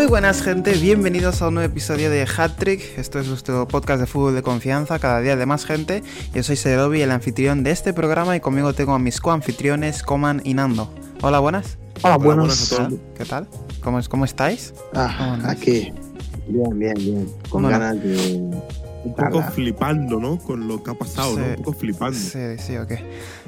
Muy buenas gente, bienvenidos a un nuevo episodio de Hat Trick. Esto es nuestro podcast de fútbol de confianza, cada día de más gente. Yo soy Serobi, el anfitrión de este programa y conmigo tengo a mis coanfitriones Coman y Nando. Hola, buenas. Hola, Hola, buenas. ¿Qué tal? ¿Cómo, es, cómo estáis? Ah, aquí. Bien, bien, bien. Con Bueno. ganas de. Un poco flipando, ¿no? Con lo que ha pasado, ¿no? Un poco flipando. Sí, sí, ok.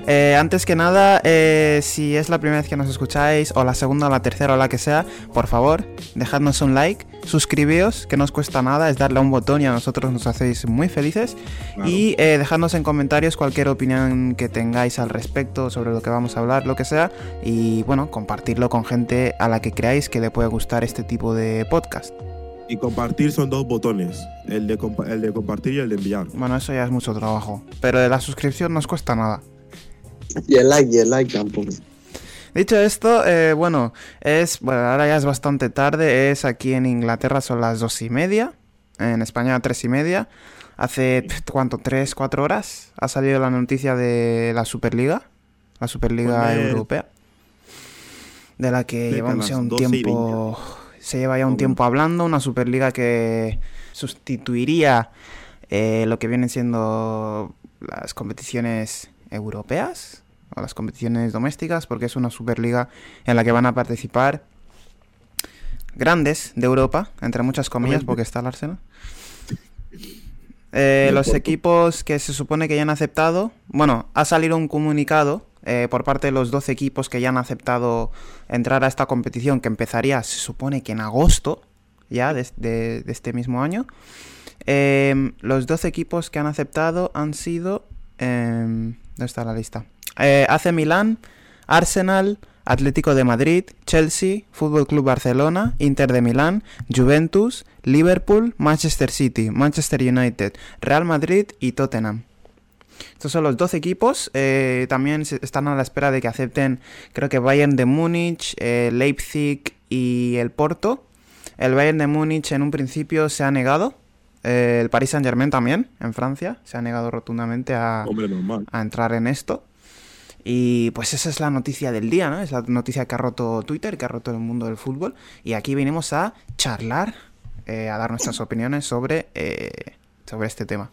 Eh, antes que nada, eh, si es la primera vez que nos escucháis, o la segunda, o la tercera, o la que sea, por favor, dejadnos un like, suscribíos, que no os cuesta nada, es darle a un botón y a nosotros nos hacéis muy felices. Claro. Y eh, dejadnos en comentarios cualquier opinión que tengáis al respecto sobre lo que vamos a hablar, lo que sea. Y bueno, compartirlo con gente a la que creáis que le puede gustar este tipo de podcast. Y compartir son dos botones: el de, el de compartir y el de enviar. Bueno, eso ya es mucho trabajo. Pero de la suscripción no os cuesta nada. Y el like, y el like tampoco. Dicho esto, eh, bueno, es bueno, ahora ya es bastante tarde, es aquí en Inglaterra son las dos y media, en España tres y media. Hace cuánto, tres, cuatro horas ha salido la noticia de la Superliga, la Superliga Poner- Europea, de la que llevamos ya un 12 y tiempo, se lleva ya un tiempo hablando, una Superliga que sustituiría eh, lo que vienen siendo las competiciones europeas o las competiciones domésticas, porque es una Superliga en la que van a participar grandes de Europa, entre muchas comillas, porque está el Arsenal. Eh, los equipos que se supone que ya han aceptado, bueno, ha salido un comunicado eh, por parte de los 12 equipos que ya han aceptado entrar a esta competición, que empezaría, se supone que en agosto, ya de, este mismo año. Em, los 12 equipos que han aceptado han sido... em, ¿Dónde está la lista? Eh, AC Milán, Arsenal, Atlético de Madrid, Chelsea, Fútbol Club Barcelona, Inter de Milán, Juventus, Liverpool, Manchester City, Manchester United, Real Madrid y Tottenham. Estos son los 12 equipos. eh, también están a la espera de que acepten, creo que Bayern de Múnich, eh, Leipzig y el Porto. El Bayern de Múnich en un principio se ha negado. eh, el Paris Saint Germain también, en Francia, se ha negado rotundamente a, Hombre, normal. a entrar en esto. Y pues esa es la noticia del día, ¿no? Es la noticia que ha roto Twitter, que ha roto el mundo del fútbol. Y aquí venimos a charlar, eh, a dar nuestras opiniones sobre, eh, sobre este tema.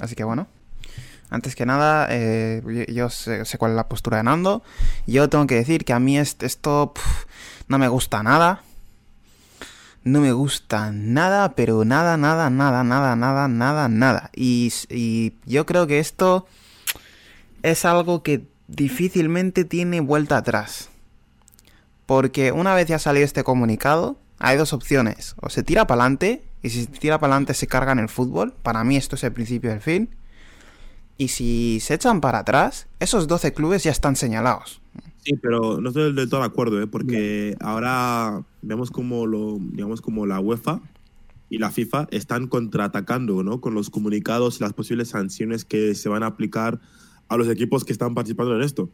Así que bueno, antes que nada, eh, yo, sé, cuál es la postura de Nando. Yo tengo que decir que a mí est- esto no me gusta nada. No me gusta nada, pero nada, nada, nada, nada, nada, nada, nada. Y, y yo creo que esto es algo que difícilmente tiene vuelta atrás. Porque una vez ya salido este comunicado, hay dos opciones. O se tira para adelante, y si se tira para adelante se carga en el fútbol. Para mí esto es el principio del fin. Y si se echan para atrás, esos 12 clubes ya están señalados. Sí, pero no estoy del todo de acuerdo, ¿eh? Porque ahora vemos como lo, digamos, como la UEFA y la FIFA están contraatacando, ¿no? Con los comunicados y las posibles sanciones que se van a aplicar a los equipos que están participando en esto.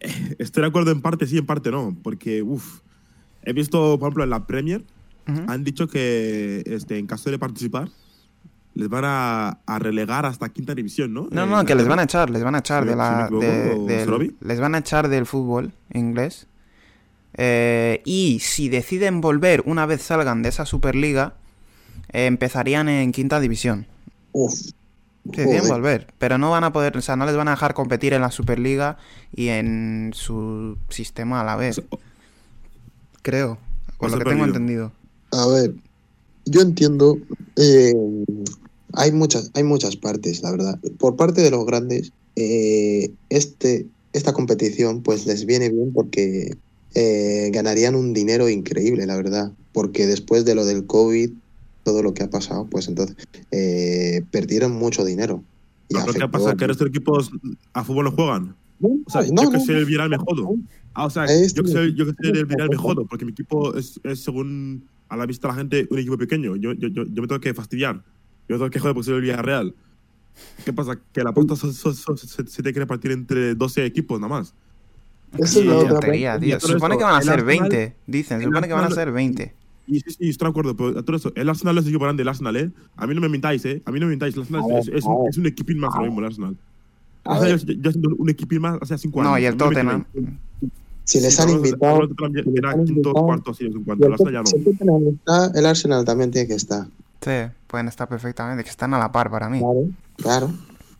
Estoy de acuerdo en parte sí, en parte no, porque, uff, he visto, por ejemplo, en la Premier, Ujú. han dicho que este, en caso de participar, les van a, a relegar hasta quinta división, ¿no? No, Eh, no, que les van a echar, les van a echar Si de me- la. si me equivoco, de- ¿o del- les van a echar del fútbol inglés. Eh, y si deciden volver una vez salgan de esa Superliga, eh, empezarían en quinta división. Uf. Deciden Joder. volver, pero no van a poder, o sea, no les van a dejar competir en la Superliga y en su sistema a la vez. Creo, por lo que tengo entendido. A ver, yo entiendo. eh, hay, muchas, hay muchas partes, la verdad. Por parte de los grandes, eh, este, esta competición pues les viene bien porque eh, ganarían un dinero increíble, la verdad. Porque después de lo del COVID, todo lo que ha pasado, pues entonces eh, perdieron mucho dinero. Y ¿Pero qué afectó pasa? a- ¿Que el resto de equipos a fútbol no juegan? No, O sea, no, yo que no, sé el viral me jodo. Ah, o sea, Este yo que sé, yo que sé el viral me jodo, porque mi equipo es, es, según a la vista de la gente, un equipo pequeño. Yo, yo, yo, yo me tengo que fastidiar. Yo me tengo que joder porque soy el Villarreal. ¿Qué pasa? Que la apuesta so- so- so- se, se tiene que repartir entre 12 equipos nada más. Esa es otra tontería, tío. Y Se supone esto, que van a ser Arsenal- 20, dicen. Se supone que van a ser 20. Y sí, sí, estoy de acuerdo, pero todo eso, el Arsenal es el equipo grande, el Arsenal, ¿eh? A mí no me mintáis, ¿eh? A mí no me mintáis, el Arsenal ver, es, es, un, es un equipín más ahora mismo, el Arsenal. O sea, yo, yo siento un equipín más hace cinco años. No, y el Tottenham. Si les han invitado. era quinto, cuarto, en y cuanto Arsenal ya no. el Arsenal también tiene que estar. Sí, pueden estar perfectamente, que están a la par para mí. Claro, claro.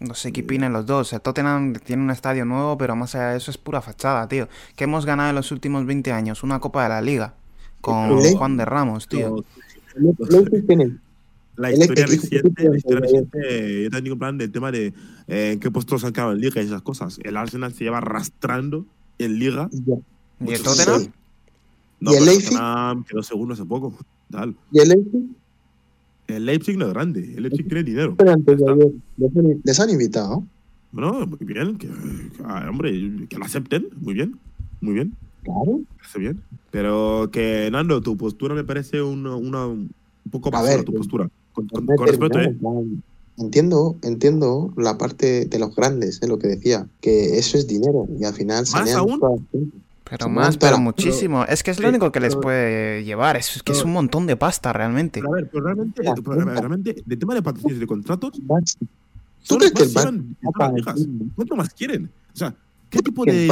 Los equipines los dos. El Tottenham tiene un estadio nuevo, pero más allá de eso es pura fachada, tío. Que hemos ganado en los últimos 20 años una Copa de la Liga con Sí. Juan de Ramos, tío. La El historia equipo- reciente, la historia reciente, yo en plan del tema de eh, qué puestos han quedado en Liga y esas cosas. El Arsenal se lleva arrastrando en Liga. ¿Y el Tottenham? No, ¿Y el Leipzig? Quedó segundo hace poco. Tal. Y el Leipzig, El Leipzig no es grande. El Leipzig tiene dinero. les han- invitado. Bueno, muy bien. Que, que, ah, hombre, que lo acepten. Muy bien. Muy bien. Claro. Hace bien. Pero que, Nando, tu postura me parece una, una- un poco A basura, ver, tu postura. Con, respeto, ¿eh? Entiendo, entiendo la parte de los grandes, es lo que decía, que eso es dinero y al final sanean aún? Pero más, pero pero- muchísimo. Es que es lo sí, único que les pero- puede llevar. Es que es un montón de pasta realmente. Pero a ver, pero realmente, pero realmente, de tema de patrocinios y de contratos. ¿Cuánto más quieren? O sea, ¿qué tipo de,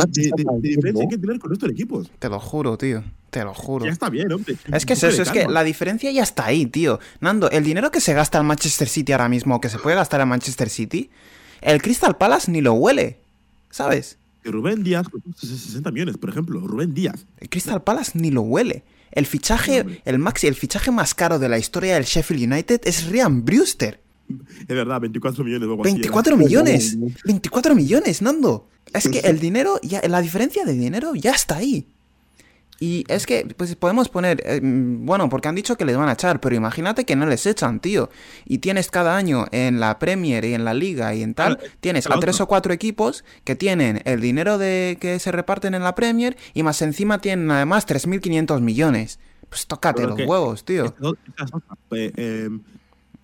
diferencia hay que tener con estos equipos? Te lo juro, tío. Te lo juro. Ya está bien, hombre. Es que es eso, es que la diferencia ya está ahí, tío. Nando, el dinero que se gasta en Manchester City ahora mismo, que se puede gastar en Manchester City, el Crystal Palace ni lo huele. ¿Sabes? Y Rubén Díaz, pues, 60 millones, por ejemplo. Rubén Díaz. El Crystal Palace ni lo huele. El fichaje, el maxi, el fichaje más caro de la historia del Sheffield United es Ryan Brewster. Es verdad, 24 millones. o algo así, era. 24 millones. 24 millones, Nando. Es que el dinero, ya, la diferencia de dinero ya está ahí. Y es que, pues podemos poner, eh, mm, bueno, porque han dicho que les van a echar, pero imagínate que no les echan, tío. Y tienes cada año en la Premier y en la Liga y en tal, Claro, tienes a tres o cuatro equipos que tienen el dinero de que se reparten en la Premier y más encima tienen además 3.500 millones. Pues tócate Pero los que- huevos, tío. Eh, eh,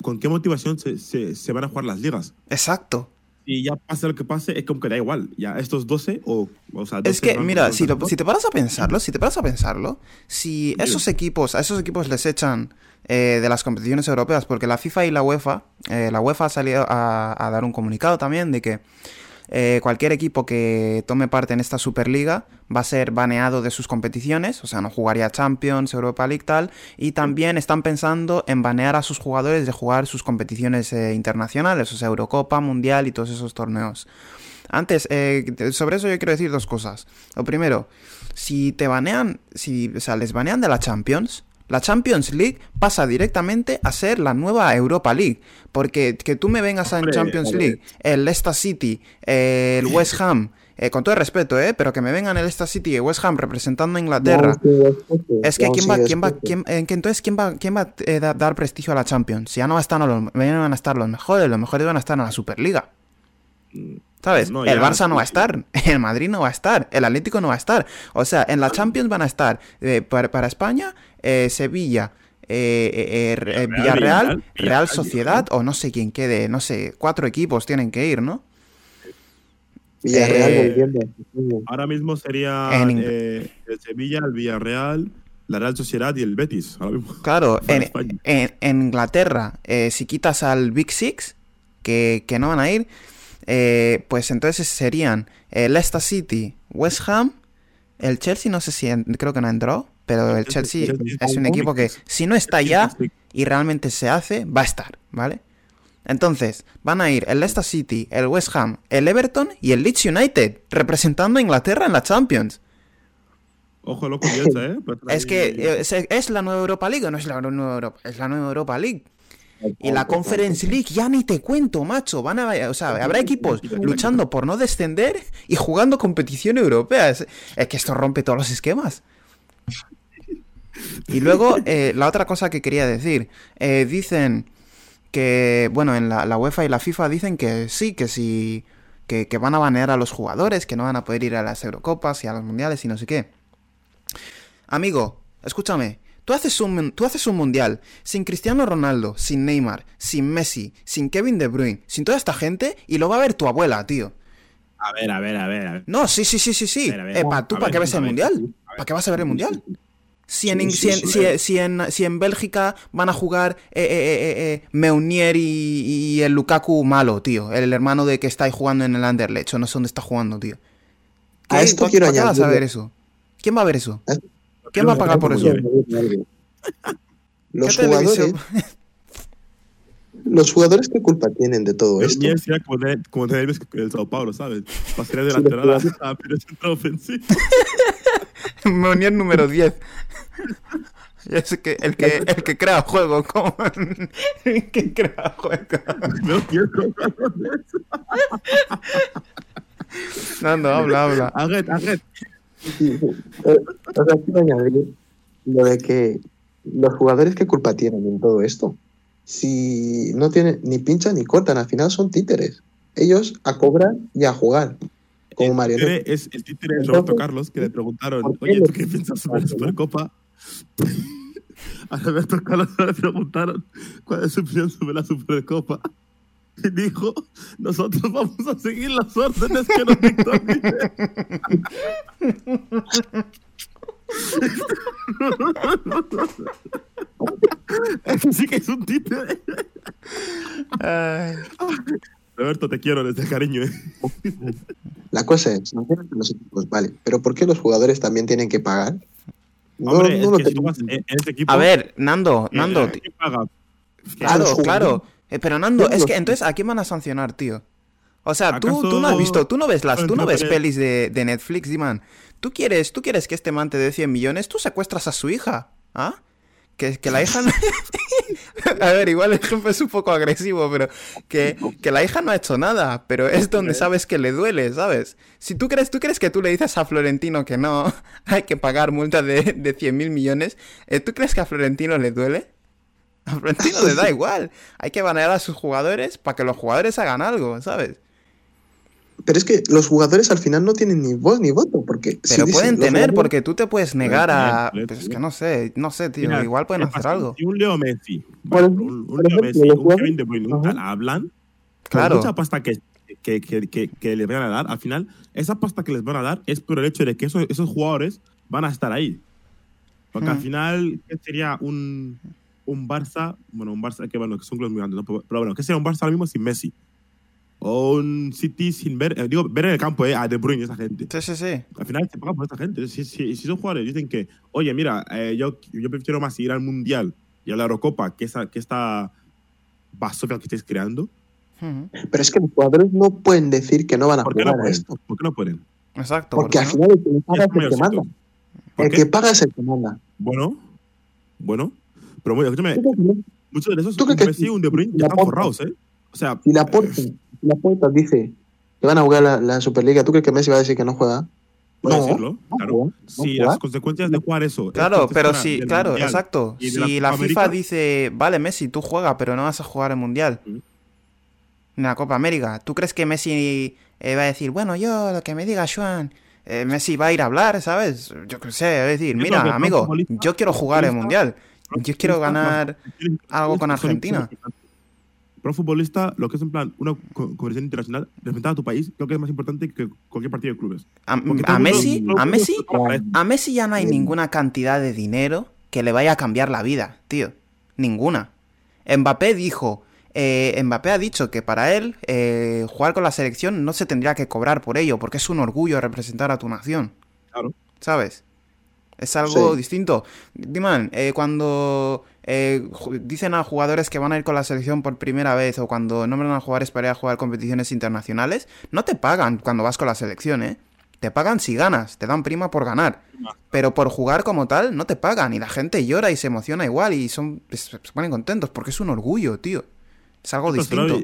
¿Con qué motivación se, se- se van a jugar las ligas? Exacto. Y ya pase lo que pase, es como que da igual. Ya estos 12 o, o sea, 12 Es que, mira, 12 si, lo- rangos, si te paras a pensarlo, si te paras a pensarlo, si esos equipos, a esos equipos les echan eh, de las competiciones europeas, porque la FIFA y la UEFA, eh, la UEFA ha salido a, a dar un comunicado también de que eh, cualquier equipo que tome parte en esta Superliga va a ser baneado de sus competiciones, o sea, no jugaría Champions, Europa League tal, y también están pensando en banear a sus jugadores de jugar sus competiciones eh, internacionales, o sea, Eurocopa, Mundial y todos esos torneos. Antes, eh, sobre eso yo quiero decir dos cosas. Lo primero, si te banean, si, o sea, les banean de la Champions, la Champions League pasa directamente a ser la nueva Europa League. Porque que tú me vengas en Hombre, Champions a ver. League, el Leicester City, eh, el West Ham, eh, con todo el respeto, ¿eh? Pero que me vengan el Leicester City y el West Ham representando a Inglaterra. Es que quién va, quién va, quién, en que entonces quién va, quién va a eh, da- dar prestigio a la Champions. Si ya no va a estar, los, ya no van a estar los mejores, los mejores van a estar en la Superliga. ¿Sabes? No, el Barça no va a estar, el Madrid no va a estar, el Atlético no va a estar. O sea, en la Champions van a estar eh, para, para España, eh, Sevilla, eh, eh, eh, Villarreal, Real Villarreal, Sociedad o no sé quién quede, no sé, cuatro equipos tienen que ir, ¿no? Villarreal Eh. Ahora mismo sería eh, el Sevilla, el Villarreal, la Real Sociedad y el Betis. Ahora mismo. Claro, en, en- en Inglaterra, eh, si quitas al Big Six, que, que no van a ir, eh, pues entonces serían el Leicester City, West Ham, el Chelsea, no sé si en- creo que no entró, pero el Chelsea Chelsea es un equipo que si no está ya y realmente se hace, va a estar, ¿vale? Entonces, van a ir el Leicester City, el West Ham, el Everton y el Leeds United, representando a Inglaterra en la Champions. Ojo, loco, ¿eh? Pues Es que eh, es, es la nueva Europa League o no es la nueva Europa, es la nueva Europa League. Y la Conference League, ya ni te cuento, macho. Van a, o sea, habrá equipos luchando por no descender y jugando competición europea. Es, es que esto rompe todos los esquemas. Y luego, eh, la otra cosa que quería decir. eh, dicen que, bueno, en la, la UEFA y la FIFA dicen que sí, que sí, que, que van a banear a los jugadores, que no van a poder ir a las Eurocopas y a los Mundiales y no sé qué. Amigo, escúchame. Tú haces, un, tú haces un mundial sin Cristiano Ronaldo, sin Neymar, sin Messi, sin Kevin De Bruyne, sin toda esta gente y lo va a ver tu abuela, tío. A ver, a ver, a ver. a ver. No, sí, sí, sí, sí, sí. Eh, pa- ¿Tú para qué ves el mundial? ¿Para qué vas a ver el mundial? Si en, Sí, si, en, si- si en- si en Bélgica van a jugar eh, eh, eh, eh, Meunier y, y el Lukaku malo, tío. El hermano de que está ahí jugando en el Anderlecht. O no sé dónde está jugando, tío. A ¿Qué- esto quiero ¿para qué vas a ver eso? ¿Quién va a ver eso? ¿Quién va a pagar por eso? Los ¿Qué jugadores, los jugadores, ¿qué culpa tienen de todo El esto? mío sería como de, como de el Sao Paulo, ¿sabes? Pasaría de Sí, lateral lo a, que- a pero centro ofensivo. Munier número 10. Es que, el, que, el que crea juego, como el que crea juego. No quiero eso. Nando, habla, habla. Aguet, Aguet. Sí. Eh, O sea, quiero añadir lo de que los jugadores, ¿qué culpa tienen en todo esto? Si no tienen ni pinchan ni cortan, al final son títeres. Ellos a cobrar y a jugar. Como títere es el títere de Entonces, Roberto Carlos, que le preguntaron, ¿por qué oye, ¿tú qué piensas sobre la Supercopa? A Roberto Carlos le preguntaron cuál es su opinión sobre la Supercopa. Y dijo, nosotros vamos a seguir las órdenes que nos dictó el líder". Ese sí que es un títere. Roberto, te quiero desde cariño. ¿eh? La cosa es, no tienen que los equipos, vale, pero ¿por qué los jugadores también tienen que pagar? No, Hombre, no es lo que si tú tengo- vas en, en ese equipo... A ver, Nando, eh, Nando. Claro, jugadores. claro. Eh, pero Nando, es que entonces, ¿a quién van a sancionar, tío? O sea, tú, ¿Acaso tú no has visto, tú no ves las, tú no ves pelis de, de Netflix, Diman. ¿Tú quieres, tú quieres que este man te dé 100 millones, tú secuestras a su hija, ¿ah? Que, que la hija no... A ver, igual el ejemplo es un poco agresivo, pero que, que la hija no ha hecho nada, pero es donde sabes que le duele, ¿sabes? Si tú crees, tú crees que tú le dices a Florentino que no, hay que pagar multa de, de 100 mil millones, eh, ¿tú crees que a Florentino le duele? A Florentino le da igual. Hay que banear a sus jugadores para que los jugadores hagan algo, ¿sabes? Pero es que los jugadores al final no tienen ni voz ni voto, porque... si Pero dicen, pueden tener, jugadores- porque tú te puedes negar a... pueden Pues es tener. que no sé, no sé, tío. Mira, igual pueden ¿qué hacer algo. Si un Leo Messi, bueno, un, un Leo Messi, un Kevin De Bruyne, un Ajá. tal hablan, Claro. mucha pasta que, que, que, que, que les van a dar, al final, esa pasta que les van a dar es por el hecho de que esos, esos jugadores van a estar ahí. Porque al Mm. final, ¿qué sería un, un Barça? Bueno, un Barça que, bueno, que son clubes muy grandes, ¿no? pero bueno, ¿qué sería un Barça ahora mismo sin Messi? O un City sin ver, eh, digo, ver en el campo eh, a De Bruyne y esa gente. Sí, sí, sí. Al final se paga por esta gente. Si, si, si son jugadores dicen que, oye, mira, eh, yo, yo prefiero más ir al Mundial y a la Eurocopa que, esa, que esta basofia que estáis creando. Pero es que los jugadores no pueden decir que no van a ¿por qué no jugar a pueden? esto. ¿Por qué no pueden? Exacto. Porque ¿por al no? final el que paga Es el que manda. ¿Por El qué? que paga es el que manda. Bueno, bueno, pero bueno, escúchame, muchos de esos, ¿Tú crees que Messi y un De Bruyne ya están porta? forrados, ¿eh? O sea, Si la Porta, si la Porta dice que van a jugar la, la Superliga, ¿tú crees que Messi va a decir que no juega? puede no, decirlo, no claro. no Si juega. las consecuencias de jugar eso. es Claro, pero sí, del claro, Mundial exacto. y la Si la FIFA América, dice, vale, Messi, tú juega, pero no vas a jugar el Mundial. Mm. En la Copa América. ¿Tú crees que Messi eh, va a decir, bueno, yo, lo que me diga Juan, eh, Messi va a ir a hablar, ¿sabes? Yo qué sé, va a decir, mira, amigo, yo quiero jugar el Mundial. Yo quiero ganar algo con Argentina. Pro futbolista, lo que es en plan una co- competición internacional, representar a tu país, creo que es más importante que cualquier partido de clubes. A, Messi, a Messi, a Messi ya no hay ninguna cantidad de dinero que le vaya a cambiar la vida, tío. Ninguna. Mbappé dijo, eh, Mbappé ha dicho que para él eh, jugar con la selección no se tendría que cobrar por ello, porque es un orgullo representar a tu nación, Claro. ¿sabes? Es algo Sí. distinto. Diman, eh, cuando eh, dicen a jugadores que van a ir con la selección por primera vez o cuando nombran a jugadores para ir a jugar competiciones internacionales, no te pagan cuando vas con la selección, ¿eh? Te pagan si ganas, te dan prima por ganar. Pero por jugar como tal, no te pagan. Y la gente llora y se emociona igual y son, se se ponen contentos porque es un orgullo, tío. Es algo distinto.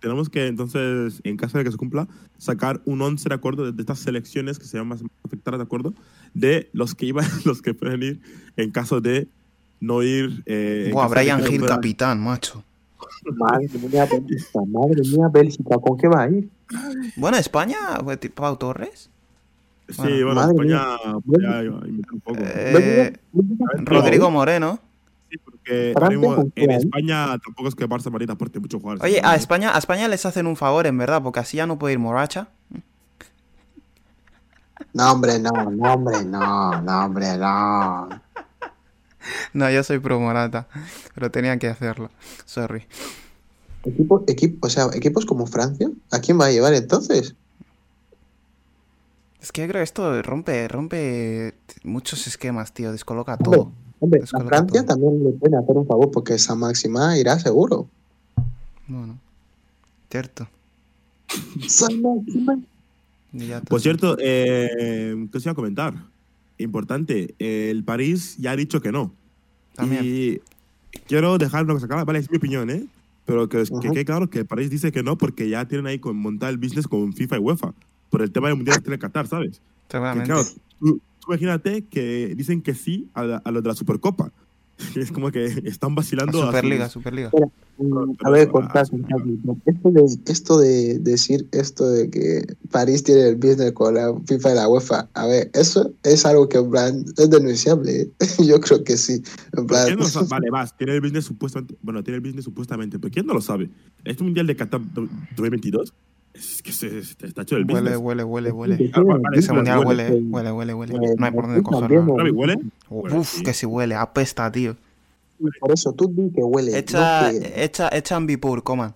Tenemos que entonces, en caso de que se cumpla, sacar un 11 de acuerdo de, de estas selecciones que se llaman más afectadas de acuerdo, de los que iban, los que pueden ir en caso de no ir. Eh, Buah, Brian Hill, capitán, macho. Madre mía, Bélgica, madre mía, Bélgica, ¿con qué va a ir? Bueno, España, Pau Torres. Sí, Bueno, España un poco. Eh, Rodrigo Moreno. Sí, porque en? España tampoco es que Barça Madrid aporte muchos jugadores. Oye, a España, a España les hacen un favor, en verdad, porque así ya no puede ir Moracha. No, hombre, no, no, hombre, no, no, hombre, no. No, yo soy pro Morata, pero tenía que hacerlo. Sorry. Equipo, equipo, o sea, equipos como Francia, ¿a quién va a llevar entonces? Es que yo creo que esto rompe, rompe muchos esquemas, tío. Descoloca todo. Hombre, a Descoloca Francia todo. también le pueden hacer un favor porque esa máxima irá seguro. Bueno, cierto. Por cierto, eh, ¿qué os iba a comentar? Importante, el París ya ha dicho que no. También. Y quiero dejar una cosa clara, vale, es mi opinión, ¿eh? Pero que, que quede claro que París dice que no porque ya tienen ahí con montar el business con FIFA y UEFA. Por el tema del Mundial de Qatar, ¿sabes? Que Seguramente. claro, tú imagínate que dicen que sí a, la- a lo de la Supercopa. Es como que están vacilando. a Superliga, sus- Superliga. Pero A ver, contad. Esto de, esto de decir esto de que París tiene el business con la FIFA y la UEFA, a ver, eso es algo que en plan es denunciable. ¿eh? Yo creo que sí. En ¿Pero plan, quién no? Vale, vas, tiene el business supuestamente. Bueno, tiene el business supuestamente, pero ¿quién no lo sabe? Este Mundial de Qatar 2022 es que se, se- está hecho el Huele, business. huele, huele, huele. Sí, Ah, vale, Ese mundial huele. huele, huele, huele, huele. Eh, No hay por dónde cogerlo. ¿huele? Huele, Uf, sí. que si huele. Apesta, tío. Por eso tú di que huele. Echa, no que- echa, echa ambipur, coman.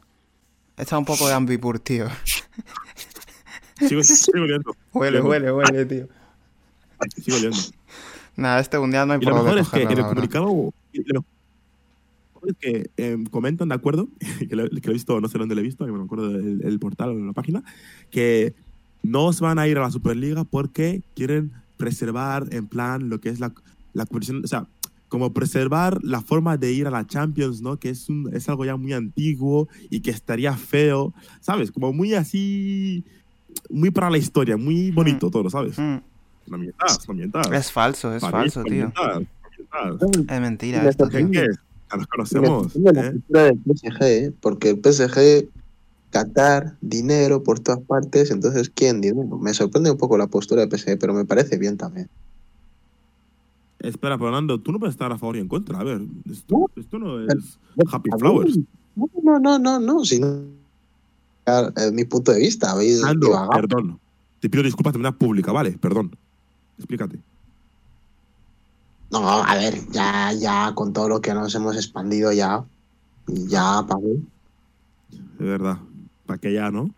Echa un poco de ambipur, tío. Sigo, sigo oliendo. Huele, huele, huele, tío. Sigo oliendo. Nada, este mundial no hay Y por lo dónde mejor es que cogerlo, en el comunicado. Que em, comentan, ¿de acuerdo? que, lo, que lo he visto, no sé dónde lo he visto, no me acuerdo del el portal o de la página, que no se van a ir a la Superliga porque quieren preservar en plan lo que es la, la competición, o sea, como preservar la forma de ir a la Champions, ¿no? Que es, un, es algo ya muy antiguo y que estaría feo, ¿sabes? Como muy así, muy para la historia, muy bonito todo, ¿sabes? Mm, No mientas, no mientas. Es falso, es París, falso, no tío. mientas, no mientas. Es mentira ¿Qué es? Ya nos conocemos. La ¿eh? del PSG, porque el PSG, Qatar, dinero por todas partes, entonces ¿quién dinero? Me sorprende un poco la postura del PSG, pero me parece bien también. Espera, Fernando, tú no puedes estar a favor y en contra. A ver, esto, esto no es Happy Flowers. No, no, no, no, no, sino es mi punto de vista, habéis perdón. Te pido disculpas de manera pública, ¿vale? Perdón. Explícate. No, a ver, ya, ya con todo lo que nos hemos expandido ya, ya pagué. De verdad. Para que ya, ¿no?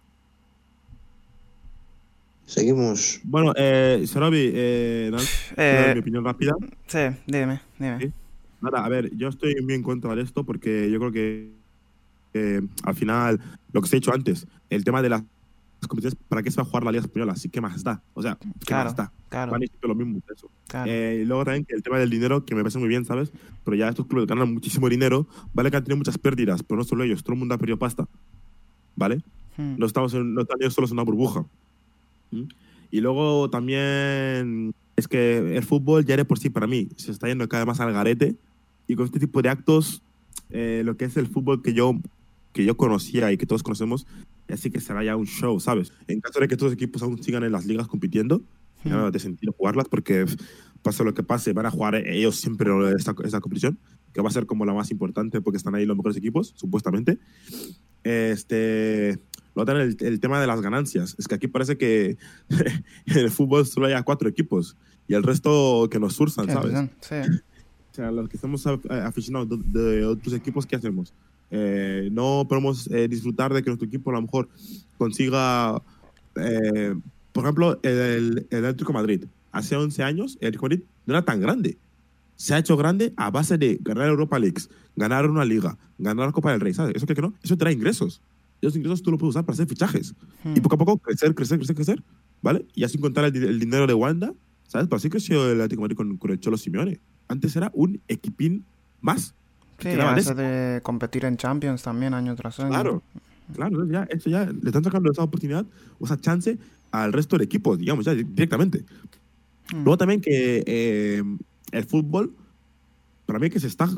Seguimos. Bueno, eh, Sarabi, eh, Eh, mi opinión rápida. sí, dime, dime. Sí. Nada, a ver, yo estoy muy en contra de esto porque yo creo que eh, al final, lo que os he dicho antes, el tema de las competiciones, ¿para qué se va a jugar la Liga Española? Así que más da. O sea, ¿qué Claro, más da? Claro, Van lo mismo. Eso. claro. Eh, y luego también el tema del dinero, que me parece muy bien, ¿sabes? Pero ya estos clubes ganan muchísimo dinero, ¿vale? Que han tenido muchas pérdidas, pero no solo ellos, todo el mundo ha perdido pasta, ¿vale? Mm, No estamos en, no están ellos solos en una burbuja. ¿Mm? Y luego también es que el fútbol ya de por sí para mí se está yendo cada vez más al garete y con este tipo de actos, eh, lo que es el fútbol que yo, que yo conocía y que todos conocemos, así que será ya un show, ¿sabes? En caso de que estos equipos aún sigan en las ligas compitiendo, ya no mm, de sentido jugarlas porque pase lo que pase, van a jugar ellos siempre esta, esta competición, que va a ser como la más importante porque están ahí los mejores equipos, supuestamente. Este, luego también el, el tema de las ganancias. Es que aquí parece que en el fútbol solo hay cuatro equipos y el resto que nos sursan, sí, ¿sabes? sí. O sea, los que estamos af- aficionados de, de otros equipos, ¿qué hacemos? Eh, no podemos eh, disfrutar de que nuestro equipo a lo mejor consiga, eh, por ejemplo, el, el Atlético Madrid. Hace 11 años, el Atlético Madrid no era tan grande. Se ha hecho grande a base de ganar Europa Leagues, ganar una liga, ganar la Copa del Rey, ¿sabes? ¿Eso qué que no? Eso trae ingresos. Y esos ingresos tú los puedes usar para hacer fichajes. Y Mm, poco a poco crecer, crecer, crecer, crecer, ¿vale? Y así contar el, el dinero de Wanda, ¿sabes? Pero así creció el Atlético Madrid con, con el Cholo Simeone. Antes era un equipín más. Sí, eso de competir en Champions también año tras año. Claro, claro, ya, eso ya le están sacando esa oportunidad, o esa chance al resto de equipos, digamos, ya di- directamente. Mm, Luego también que eh, el fútbol, para mí que se está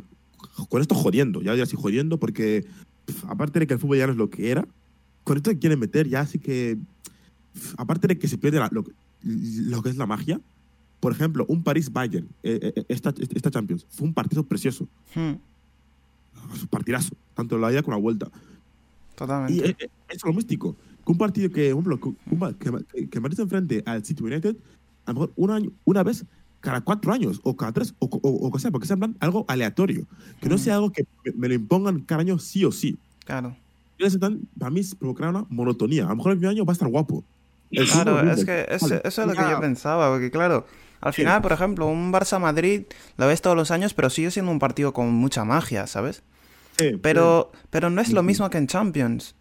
con esto jodiendo, ya así jodiendo, porque pf, aparte de que el fútbol ya no es lo que era, con esto que quieren meter ya así que, pf, aparte de que se pierde la- lo, lo que es la magia, por ejemplo, un París-Bayern, eh, eh, esta, esta Champions, fue un partido precioso, mm, partidazo, tanto la ida como la vuelta. Totalmente. Y eh, eh, eso es lo místico. Que un partido que, por ejemplo, que, que, Madrid se enfrente al City United, a lo mejor un año, una vez cada cuatro años, o cada tres, o, o, o que sea, porque sea en plan algo aleatorio. Que no sea algo que me, me lo impongan cada año sí o sí. Claro. Y eso tan- para mí provocará una monotonía. A lo mejor el primer año va a estar guapo, El Claro, es que es- Vale. eso es lo que yo pensaba, porque claro, al Sí. final, por ejemplo, un Barça-Madrid lo ves todos los años, pero sigue siendo un partido con mucha magia, ¿sabes? Sí, Pero, pero no es lo mismo que en Champions,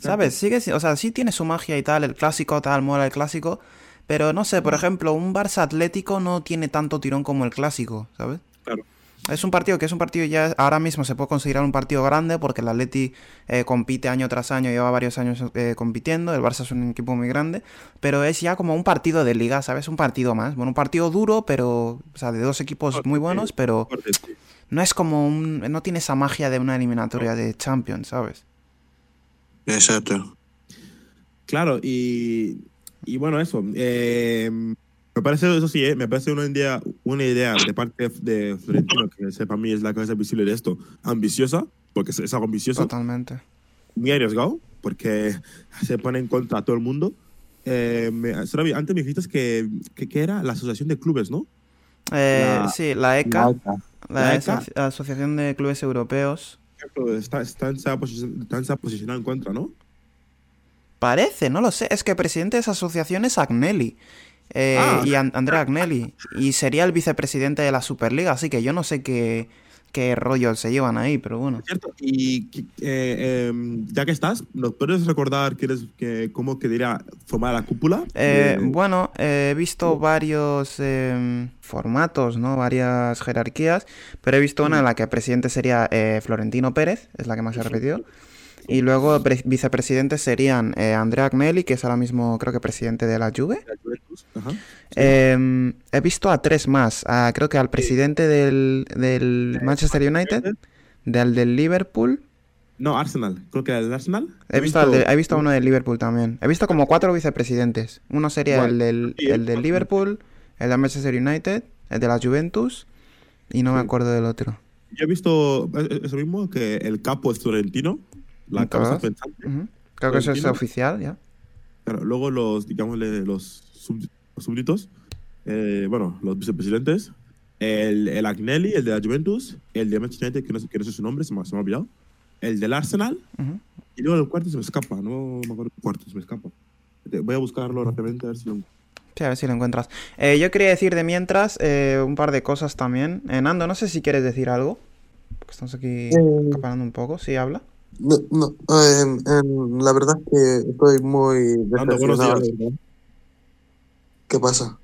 ¿sabes? Sigue, si- o sea, sí tiene su magia y tal, el clásico tal, mola el clásico, pero no sé, por ejemplo, un Barça-Atlético no tiene tanto tirón como el clásico, ¿sabes? Claro. Es un partido que es un partido ya ahora mismo se puede considerar un partido grande porque el Atleti eh, compite año tras año, lleva varios años eh, compitiendo, el Barça es un equipo muy grande, pero es ya como un partido de liga, ¿sabes? Un partido más. Bueno, un partido duro, pero, o sea, de dos equipos muy buenos, pero. No es como un, no tiene esa magia de una eliminatoria de Champions, ¿sabes? Exacto. Claro, y, y bueno, eso. eh, me parece, eso sí, eh, me parece una idea, una idea de parte de Florentino, que sepa mí es la cabeza visible de esto, ambiciosa, porque es, es algo ambicioso, Totalmente. muy arriesgado, porque se pone en contra a todo el mundo. Eh, me- antes me dijiste que, que, que era la Asociación de Clubes, ¿no? Eh, La- sí, la ECA, la, La ECA. Aso- Asociación de Clubes Europeos, Está, está, en esa posición- está en esa posicionada en contra, ¿no? Parece, no lo sé. Es que presidente de esa asociación es Agnelli. Eh, Ah. Y An- Andrea Agnelli. Y sería el vicepresidente de la Superliga. Así que yo no sé qué, qué rollos se llevan ahí, pero bueno. Cierto. Y eh, eh, ya que estás, ¿nos puedes recordar quién es, que, cómo quedaría formar la cúpula? Eh, De- bueno, eh, he visto varios eh, formatos, ¿no? Varias jerarquías. Pero he visto una en la que presidente sería eh, Florentino Pérez, es la que más se ha repetido. Y luego pre- vicepresidentes serían eh, Andrea Agnelli, que es ahora mismo creo que presidente de la Juve. la Juventus. Ajá. Eh, he visto a tres más. A- creo que al presidente del, del Manchester United, del del Liverpool. No, Arsenal. Creo que era el Arsenal. He visto, de- he visto a uno del Liverpool también. He visto como cuatro vicepresidentes. Uno sería Bueno, el del, el del. Liverpool, el del Manchester United, el de la Juventus y no me acuerdo del otro. Yo he visto eh, eso mismo, que el capo es Florentino, la cabeza Todas. pensante. Ujú. Creo que eso es oficial ya. Claro, luego los, digámosle, los, sub- los súbditos, eh, bueno, los vicepresidentes, el, el Agnelli, el de la Juventus, el de Manchester United, que no, sé- que no sé su nombre, se me, se me ha olvidado, el del Arsenal, Ujú. y luego el cuarto se me escapa, no me acuerdo el cuarto, se me escapa. Voy a buscarlo rápidamente a ver si lo Sí, a ver si lo encuentras. Eh, yo quería decir de mientras eh, un par de cosas también. Eh, Nando, no sé si quieres decir algo. Porque estamos aquí Eh, acaparando un poco. Sí, habla. No, no, em, la verdad es que estoy muy Nando, buenos decepcionado. días. ¿Qué pasa?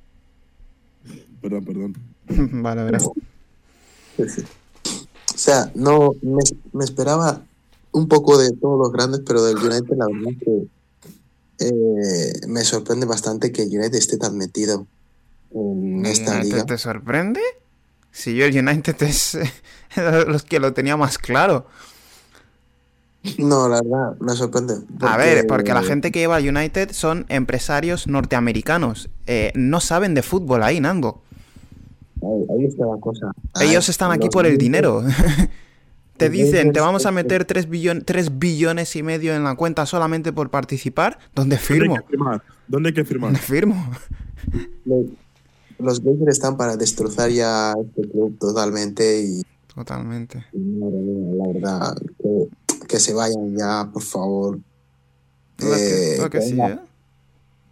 Perdón, perdón. vale, verás. Sí, sí. O sea, no me, me esperaba un poco de todos los grandes, pero del United la verdad es que eh, me sorprende bastante que el United esté tan metido en esta United liga. ¿Te sorprende? Si yo el United es eh, los que lo tenía más claro. No, la verdad, me sorprende. A ver, porque la gente que lleva al United son empresarios norteamericanos. Eh, no saben de fútbol ahí, Nando. Ahí, ahí está la cosa. Ellos Ay, están aquí por el dinero. te dicen, te vamos a es que- meter 3, billones y medio en la cuenta solamente por participar. ¿Dónde ¿Dónde firmo? hay que firmar? ¿Dónde hay que firmar? ¿Dónde firmo? Los, Lakers están para destrozar ya este club totalmente y Totalmente. la verdad, que, que se vayan ya, por favor. Que, Eh, que sí, venga, ¿eh?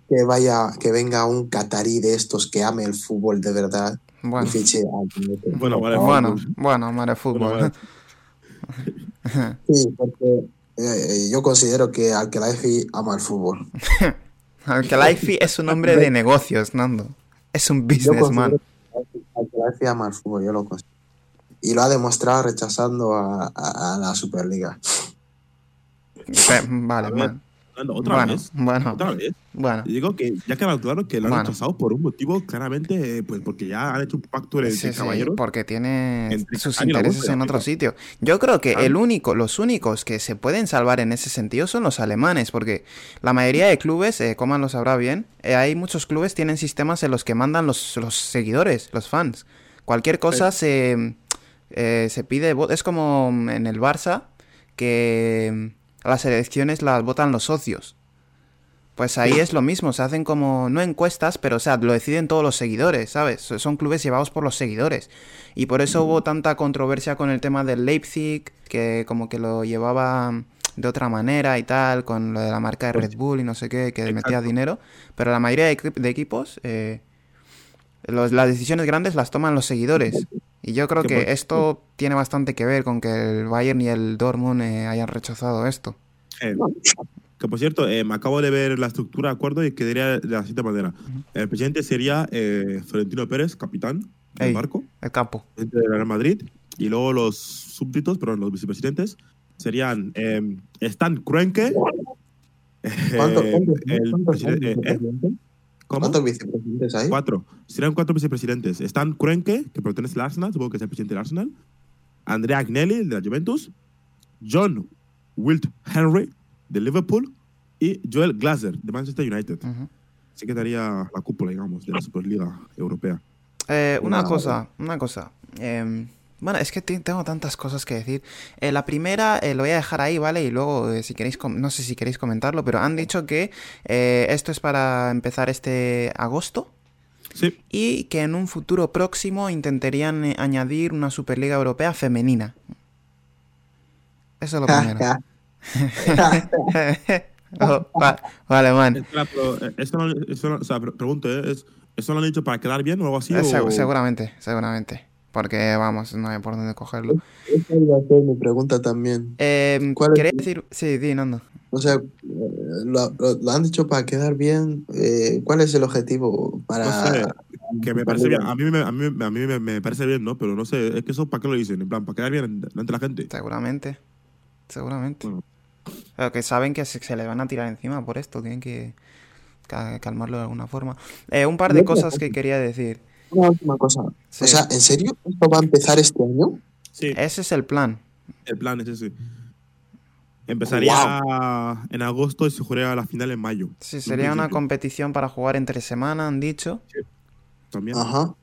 que vaya, que venga un catarí de estos que ame el fútbol de verdad Bueno. Bueno, vale, bueno, bueno, madre fútbol. vale. Sí, porque eh, yo considero que Alkelaifi ama el fútbol. Lifey es un hombre de negocios, Nando. Es un businessman. Alkelaifi ama el fútbol, yo lo considero. Y lo ha demostrado rechazando a, a- a la Superliga. Vale. Ando, ¿Otra Bueno, vez? bueno, ¿Otra vez? bueno. Digo que ya queda claro que lo han Bueno. rechazado por un motivo claramente, pues porque ya han hecho un pacto entre Sí, sí, caballeros. porque tiene sus intereses en otro sitio. Yo creo que el único, los únicos que se pueden salvar en ese sentido son los alemanes, porque la mayoría de clubes, eh, Coman lo sabrá bien, eh, hay muchos clubes tienen sistemas en los que mandan los, los seguidores, los fans. Cualquier cosa se, eh, se pide, es como en el Barça, que las elecciones las votan los socios. Pues ahí es lo mismo, se hacen como, no encuestas, pero o sea, lo deciden todos los seguidores, ¿sabes? Son clubes llevados por los seguidores. Y por eso hubo tanta controversia con el tema del Leipzig, que como que lo llevaba de otra manera y tal, con lo de la marca de Pues, Red Bull y no sé qué, que metía dinero, pero la mayoría de equipos, eh, los- las decisiones grandes las toman los seguidores. Y yo creo Que esto tiene bastante que ver con que el Bayern y el Dortmund eh, hayan rechazado esto. Eh, que por cierto, eh, me acabo de ver la estructura de acuerdo y quedaría de la siguiente manera. El presidente sería eh, Florentino Pérez, capitán del Ey. barco, El campo. presidente del Real Madrid, y luego los súbditos, perdón, los vicepresidentes, serían eh, Stan Kroenke, eh, ¿Cuántos, cuántos- el cuántos vicepresidentes? ¿Cómo? ¿Cuántos vicepresidentes hay? Cuatro. Serían cuatro vicepresidentes. Stan Kroenke, que pertenece al Arsenal, supongo que es el presidente del Arsenal. Andrea Agnelli, de la Juventus. John Wilt Henry, de Liverpool. Y Joel Glazer, de Manchester United. Ujú. Así que daría la cúpula, digamos, de la Superliga Europea. Eh, una cosa, una cosa. Em, bueno, es que te- tengo tantas cosas que decir. Eh, la primera eh, lo voy a dejar ahí, ¿vale? Y luego, eh, si queréis, no sé si queréis comentarlo, pero han dicho que eh, esto es para empezar este agosto Sí, y que en un futuro próximo intentarían eh, añadir una Superliga Europea femenina. Eso es lo primero. Oh, va- vale, man. Espera, pero, eso no- eso no- o sea, pre- pregunto, ¿eh? ¿Es- ¿eso lo han dicho para quedar bien o algo así? Eh, o- seguramente, seguramente. Porque, vamos, no hay por dónde cogerlo. Esa iba a ser mi pregunta también. Eh, ¿Cuál es ¿Queréis tu- decir? Sí, di, Nando. O sea, eh, lo, lo- lo han dicho para quedar bien. eh, ¿Cuál es el objetivo para...? No sé, que me parece bien. A mí, me, a mí, a mí me, me parece bien, ¿no? Pero no sé, es que eso, ¿para qué lo dicen? En plan, ¿para quedar bien ante la gente? Seguramente. Seguramente. Bueno. Pero que saben que se, se le van a tirar encima por esto. Tienen que ca- calmarlo de alguna forma. Eh, un par de cosas que quería decir. Una última cosa. Sí. O sea, ¿en serio esto va a empezar este año? Sí, Ese es el plan. el plan es ese. Empezaría en agosto y se jugaría la final en mayo. Sí, sería una competición para jugar entre semana, han dicho. También. Ajá.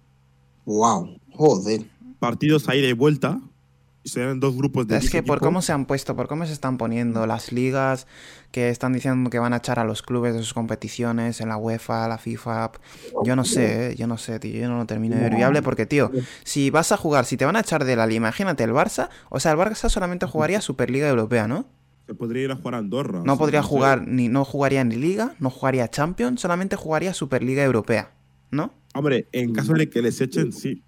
Wow. Joder. Partidos ahí de vuelta. Y serían dos grupos de Es 10 que por equipos. cómo se han puesto, por cómo se están poniendo las ligas, que están diciendo que van a echar a los clubes de sus competiciones en la UEFA, la FIFA. Yo no sé, ¿eh? yo no sé, tío, yo no lo termino de ver viable porque, tío, si vas a jugar, si te van a echar de la liga, imagínate el Barça, o sea, el Barça solamente jugaría Superliga Europea, ¿no? Se podría ir a jugar a Andorra. No podría jugar, ni no jugaría ni Liga, no jugaría Champions, solamente jugaría Superliga Europea, ¿no? Hombre, en caso de que les echen, sí.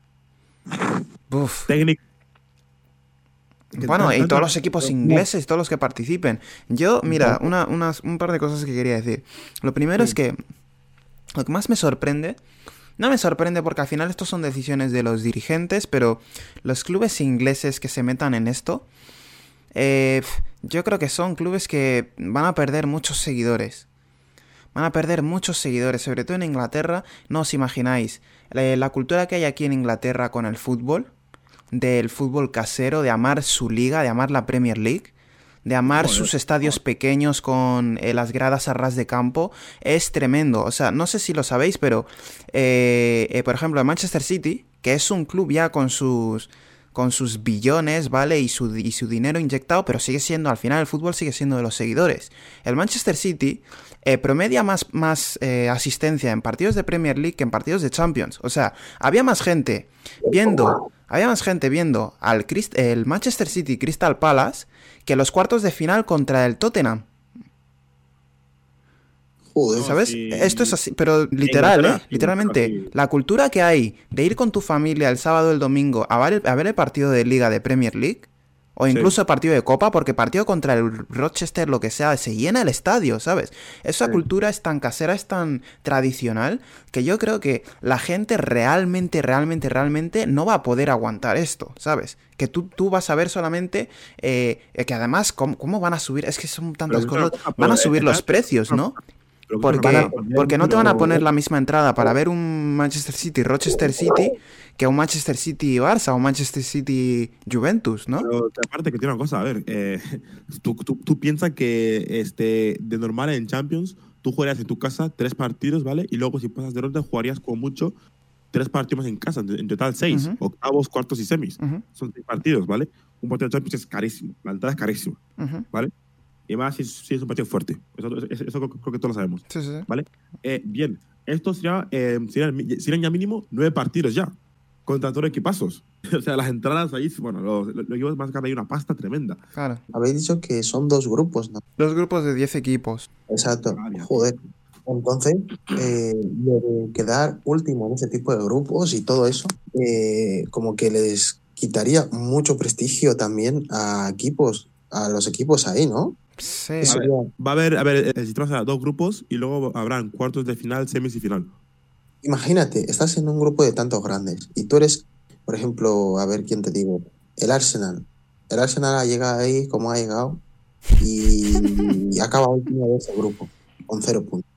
Uf. Bueno, y todos los equipos ingleses, todos los que participen. Yo, mira, una, unas- un par de cosas que quería decir. Lo primero es que lo que más me sorprende, no me sorprende porque al final estos son decisiones de los dirigentes, pero los clubes ingleses que se metan en esto, eh, yo creo que son clubes que van a perder muchos seguidores. Van a perder muchos seguidores, sobre todo en Inglaterra. No os imagináis la, la cultura que hay aquí en Inglaterra con el fútbol, del fútbol casero, de amar su liga, de amar la Premier League, de amar Joder, sus estadios pequeños con eh, las gradas a ras de campo, es tremendo. O sea, no sé si lo sabéis, pero eh, eh, por ejemplo, el Manchester City, que es un club ya con sus con sus billones, ¿vale? Y su, y su dinero inyectado, pero sigue siendo, al final el fútbol sigue siendo de los seguidores. El Manchester City eh, promedia más, más eh, asistencia en partidos de Premier League que en partidos de Champions. O sea, había más gente viendo, había más gente viendo al el Manchester City Crystal Palace que los cuartos de final contra el Tottenham. Joder. ¿Sabes? sí. Esto es así, pero literal, ¿eh? Literalmente, la cultura que hay de ir con tu familia el sábado o el domingo a ver, el, a ver el partido de liga de Premier League, o incluso partido de Copa, porque partido contra el Rochester, lo que sea, se llena el estadio, ¿sabes? Esa Sí. cultura es tan casera, es tan tradicional, que yo creo que la gente realmente, realmente, realmente no va a poder aguantar esto, ¿sabes? Que tú, tú vas a ver solamente eh, que además, ¿cómo, cómo van a subir? Es que son tantas cosas. Van a pero, subir eh, los eh, precios, ¿no? Porque, porque no te van a poner la misma entrada para ver un Manchester City Rochester City que un Manchester City Barça o Manchester City Juventus, ¿no? Pero aparte que tiene una cosa, a ver, eh, tú, tú, tú piensas que este, de normal en Champions tú jugarías en tu casa tres partidos, ¿vale? Y luego si pasas de ronda jugarías con mucho tres partidos en casa, en total seis, Ujú. octavos, cuartos y semis. Ujú, Son seis partidos, ¿vale? Un partido de Champions es carísimo, la entrada es carísima, ujú. ¿vale? Y más si, si es un partido fuerte. Eso, eso- eso creo, creo que todos lo sabemos. Sí, sí. ¿vale? Eh, bien, esto sería, eh, serían, serían ya mínimo nueve partidos ya. Contra todos los equipazos. O sea, las entradas ahí, bueno, los, los equipos a sacar ahí una pasta tremenda. Claro. Habéis dicho que son dos grupos, ¿no? Dos grupos de 10 equipos. Exacto. Ah. Joder. Entonces, eh, lo de quedar último en ese tipo de grupos y todo eso, eh, como que les quitaría mucho prestigio también a equipos, a los equipos ahí, ¿no? Sí. A ver, Va a haber, a ver, el sistema será dos grupos y luego habrán cuartos de final, semis y final. Imagínate, estás en un grupo de tantos grandes y tú eres, por ejemplo, a ver quién te digo, el Arsenal. El Arsenal ha llegado ahí como ha llegado y, y acaba último de ese grupo, con cero puntos.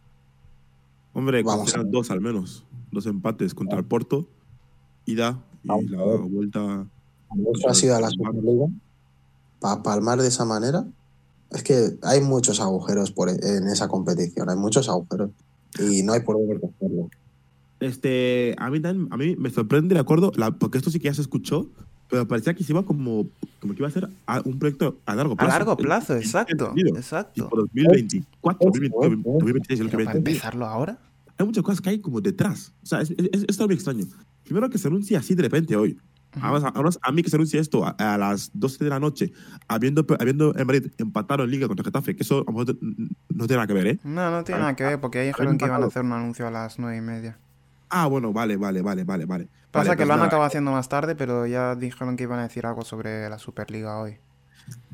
Hombre, Vamos a dos al menos. Dos empates contra el Porto, ida y Vamos la vuelta. Eso ha sido a la Superliga. Para palmar de esa manera. Es que hay muchos agujeros por, e, en esa competición, hay muchos agujeros. Y no hay por dónde cogerlo. Este, a mí también, a mí me sorprende, de acuerdo, la- porque esto sí que ya se escuchó, pero parecía que se iba como, como que iba a ser a- un proyecto a largo A plazo. largo plazo, en exacto. sentido. Exacto. Tipo 2024, Eso, 2020, eso. 2026, el que para empezarlo ahora. Hay muchas cosas que hay como detrás. O sea, es, es, es- algo muy extraño. Primero que se anuncie así de repente hoy. Además, además, a mí que se anuncie esto a, a las 12 de la noche, habiendo, habiendo en Madrid empatado en Liga contra Getafe, que eso a lo mejor no tiene nada que ver, ¿eh? No, no tiene A- nada que ver porque ahí a- dijeron que iban a hacer un anuncio a las nueve y media. Ah, bueno, vale, vale, vale, vale, vale. Pasa Vale, que pues lo han nada. acabado haciendo más tarde, pero ya dijeron que iban a decir algo sobre la Superliga hoy.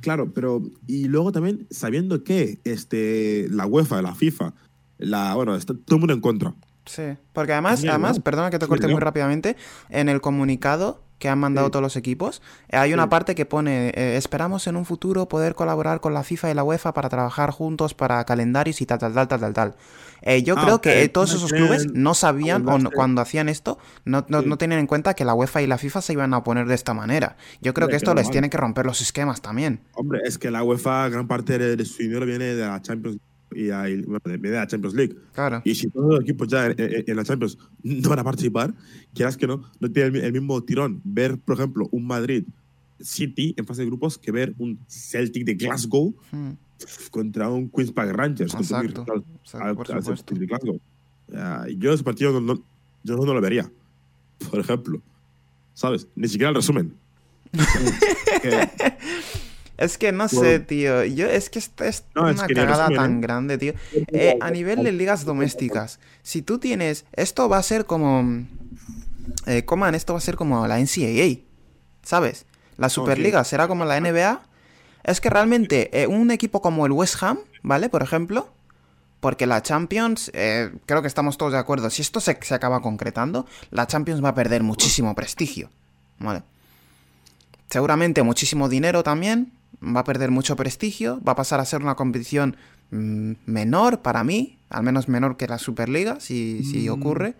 Claro, pero y luego también sabiendo que este la UEFA, la FIFA, la bueno, está todo el mundo en contra. Sí, porque además, además, ¿no? perdona que te Sí, corte muy ¿no? rápidamente, en el comunicado que han mandado Sí. todos los equipos, eh, hay una Sí. parte que pone, eh, esperamos en un futuro poder colaborar con la FIFA y la UEFA para trabajar juntos para calendarios y tal, tal, tal, tal, tal, tal. Eh, yo Ah, creo que todos No esos clubes no sabían o no- cuando hacían esto, no, no, Sí. no tenían en cuenta que la UEFA y la FIFA se iban a poner de esta manera. Yo creo Hombre, que esto les tiene que romper los esquemas también. Hombre, es que la UEFA, gran parte de, de su dinero viene de la Champions y ahí, bueno, de la Champions League. Claro. Y si todos los equipos ya en, en- en la Champions no van a participar, quieras que no, no tiene el, el mismo tirón ver, por ejemplo, un Madrid City en fase de grupos que ver un Celtic de Glasgow Mm, contra un Queen's Park Rangers. Exacto. respeto o sea, al- por al supuesto. Celtic de Glasgow. Ah, yo ese partido no, no- yo no lo vería, por ejemplo. ¿Sabes? Ni siquiera el resumen. Que- Es que no sé, tío. Yo, es que esta es No, es una que ni cagada tan ¿eh? grande, tío. Eh, a nivel de ligas domésticas, si tú tienes. Esto va a ser como. Eh, coman, esto va a ser como la NCAA. ¿Sabes? La Superliga será como la NBA. Es que realmente eh, un equipo como el West Ham, ¿vale? Por ejemplo. Porque la Champions, creo que estamos todos de acuerdo. Si esto se, se acaba concretando, la Champions va a perder muchísimo prestigio. ¿Vale? Seguramente muchísimo dinero también. Va a perder mucho prestigio. Va a pasar a ser una competición mm, menor para mí. Al menos menor que la Superliga, si, si Mm. ocurre.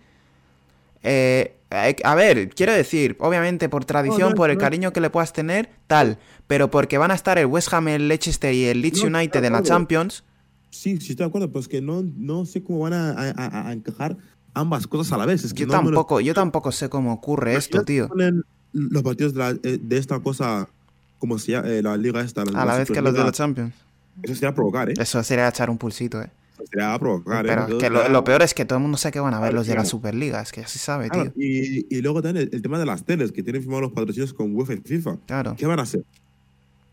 Eh, a ver, quiero decir, obviamente por tradición, no, por el no. cariño que le puedas tener, tal. Pero porque van a estar el West Ham, el Leicester y el Leeds No, United de en la. Champions. sí, sí estoy de acuerdo, pero es que no, no sé cómo van a, a- encajar ambas cosas a la vez. Es que Yo lo- tampoco, yo tampoco sé cómo ocurre esto, tío. los partidos de, la- eh, de esta cosa, como se llama, eh, la liga esta. A la vez que los de la Champions. Eso sería provocar, ¿eh? Eso sería echar un pulsito, eh. Eso sería provocar, ¿eh? Pero es Entonces, que lo, lo peor es que todo el mundo sabe que van a ver Claro, los de la. Superliga, es que ya se sabe, Claro, tío. y, y luego también el, el tema de las teles, que tienen firmados los patrocinios con UEFA y FIFA. Claro. ¿Qué van a hacer?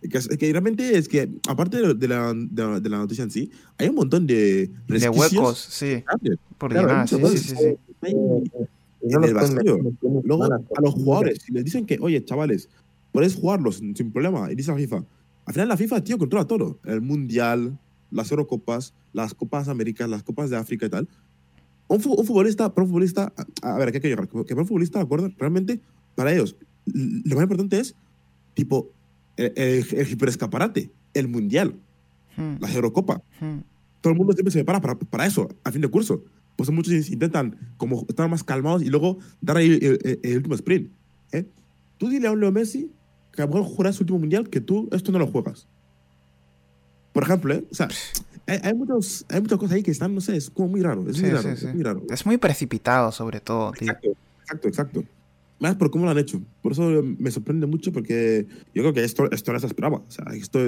Que, es- que realmente es que, aparte de, de la, de, la, de la noticia en sí, hay un montón de De huecos, sí, grandes. por Claro, sí, sí, sí, sí. Hay- Y en el vacío. Luego, a los jugadores, si les dicen que, oye, chavales, podéis jugarlos sin problema, y dice la FIFA. Al final la FIFA, tío, controla todo. El Mundial, las Eurocopas, las Copas Américas, las Copas de África y tal. Un, un futbolista, para un futbolista, a, a ver, ¿a qué hay que llegar? Que para un futbolista, ¿de acuerdo? Realmente, para ellos, lo más importante es, tipo, el, el, el hiperescaparate, el Mundial, Hmm, la Eurocopa. hmm. Todo el mundo siempre se prepara para, para eso, a fin de curso. Pues muchos intentan como estar más calmados y luego dar ahí el, el- el último sprint. ¿eh? Tú dile a un Leo Messi que a lo mejor jugará su último mundial que tú esto no lo juegas. Por ejemplo, ¿eh? O sea, hay, hay muchos, hay muchas cosas ahí que están, no sé, es como muy raro. Es Sí, muy sí, raro, sí. es muy raro. Es muy precipitado, sobre todo, tío. Exacto, exacto, exacto. Más por cómo lo han hecho. Por eso me sorprende mucho porque yo creo que esto, esto no se esperaba. O sea, esto,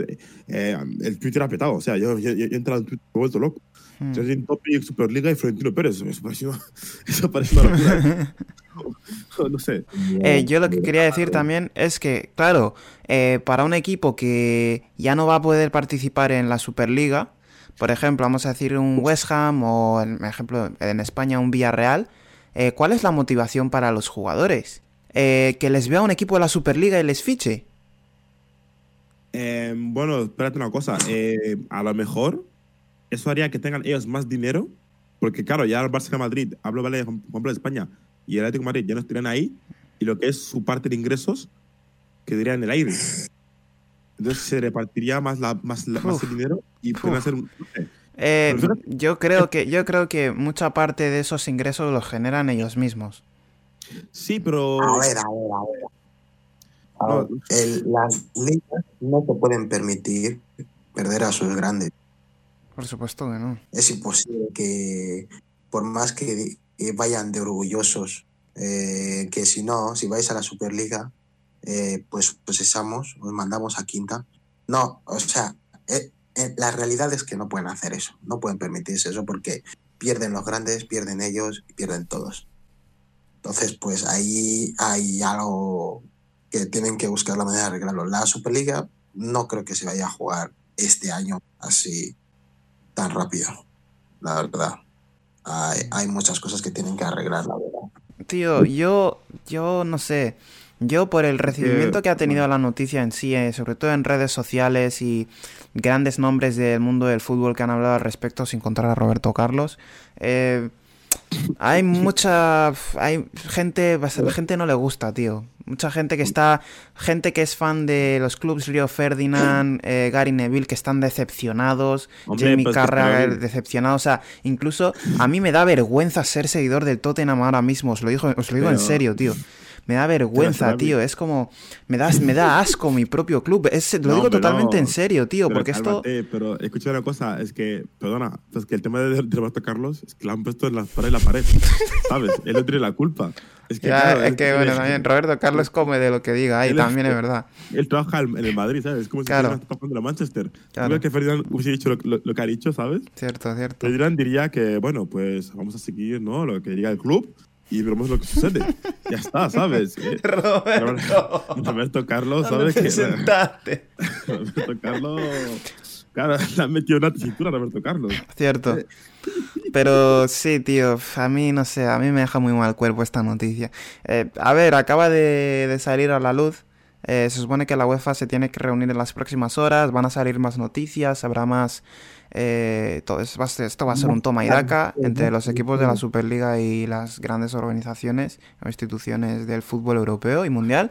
eh, el Twitter ha petado. O sea, yo, yo, yo he entrado en Twitter, me he vuelto loco. Hmm. Topic, Superliga y Florentino Pérez. Eso parece una, eso parece una locura. no sé. Eh, yo lo que quería decir también es que, claro, eh, para un equipo que ya no va a poder participar en la Superliga, por ejemplo, vamos a decir un West Ham o, en ejemplo, en España un Villarreal, eh, ¿cuál es la motivación para los jugadores? Eh, que les vea un equipo de la Superliga y les fiche. Eh, bueno, espérate una cosa. Eh, a lo mejor eso haría que tengan ellos más dinero, porque claro, ya el Barça Madrid, hablo vale, por ejemplo de España, y el Atlético de Madrid ya no estarían ahí, y lo que es su parte de ingresos quedaría en el aire. Entonces se repartiría más, la, más, la- más Uf. el dinero y pueden hacer un... no sé. Eh, yo creo que yo creo que mucha parte de esos ingresos los generan ellos mismos. Sí, pero... A ver, a ver, a ver. A No. ver, el- las ligas no se pueden permitir perder a sus grandes. Por supuesto que no. Es imposible que, por más que vayan de orgullosos, eh, que si no, si vais a la Superliga, eh, pues procesamos, os mandamos a quinta. No, o sea, eh, eh, la realidad es que no pueden hacer eso, no pueden permitirse eso porque pierden los grandes, pierden ellos y pierden todos. Entonces, pues ahí hay algo que tienen que buscar la manera de arreglarlo. La Superliga no creo que se vaya a jugar este año así tan rápido, la verdad. Hay, hay muchas cosas que tienen que arreglar, la verdad. Tío, yo, yo no sé. Yo por el recibimiento que ha tenido la noticia en sí, eh, sobre todo en redes sociales y grandes nombres del mundo del fútbol que han hablado al respecto, sin contar a Roberto Carlos, eh, hay mucha, hay gente, bastante gente no le gusta, tío. Mucha gente que está, gente que es fan de los clubs Rio Ferdinand, eh, Gary Neville, que están decepcionados, Hombre, Jamie pues Carragher decepcionado, o sea, incluso a mí me da vergüenza ser seguidor del Tottenham ahora mismo, os lo digo, os lo digo en serio, tío. Me da vergüenza, tío. Es como. Me da, me da asco mi propio club. Es, lo No, digo totalmente no. en serio, tío. Pero porque esto. pero escucha una cosa, es que, perdona, es que el tema de, de Roberto Carlos es que lo han puesto en la pared la pared, ¿sabes? Él no tiene la culpa. Es que, Ya, claro, es que, él- bueno, también Roberto Carlos come de lo que diga ahí, es- también es verdad. Él trabaja en en el Madrid, ¿sabes? Es como si Claro. Jugando en Manchester. Claro. Creo que Ferdinand hubiese dicho lo, lo- lo que ha dicho, ¿sabes? Cierto, cierto. Ferdinand diría que, bueno, pues vamos a seguir, ¿no? Lo que diga el club y veremos lo que sucede. ya está, ¿sabes? Eh, Roberto. Roberto Carlos, ¿Dónde ¿sabes? Que, sentaste? Roberto Carlos... Claro, le han metido una tesitura a Roberto Carlos. Cierto. Pero sí, tío, a mí no sé, a mí me deja muy mal cuerpo esta noticia. Eh, a ver, acaba de, de salir a la luz. Eh, se supone que la UEFA se tiene que reunir en las próximas horas, van a salir más noticias, habrá más... eh, todo, es- va ser- esto va a ser un toma y daca entre los equipos de la Superliga y las grandes organizaciones o instituciones del fútbol europeo y mundial.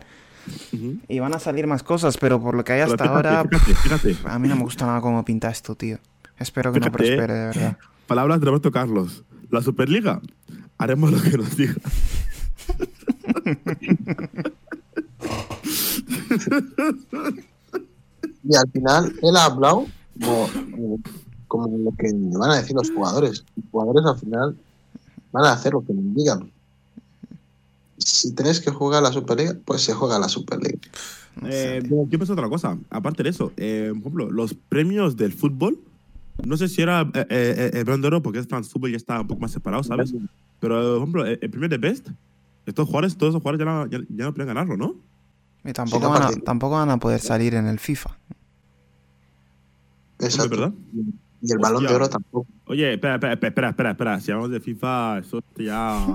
Y van a salir más cosas, pero por lo que hay hasta fíjate, ahora, Fíjate, fíjate. a mí no me gusta nada cómo pinta esto, tío. Espero que no prospere, de verdad. Palabras de Roberto Carlos. La Superliga. Haremos lo que nos diga. Y al final, él ha hablado como, como lo que van a decir los jugadores. Los jugadores al final van a hacer lo que les digan. Si tenéis que jugar la Superliga, pues se juega la Superliga. Eh, yo pensé otra cosa. Aparte de eso, eh, por ejemplo, los premios del fútbol. No sé si era eh, eh, el Balón de Oro porque es France Fútbol y ya está un poco más separado, ¿sabes? Pero, por ejemplo, el, el premio de Best, estos jugadores, todos esos jugadores ya no, ya, ya no pueden ganarlo, ¿no? Y tampoco, van a, tampoco van a poder salir en el FIFA. Exacto. ¿verdad? Y el balón de oro tampoco. Oye, espera, espera, espera, espera, espera. Si hablamos de FIFA, eso ya.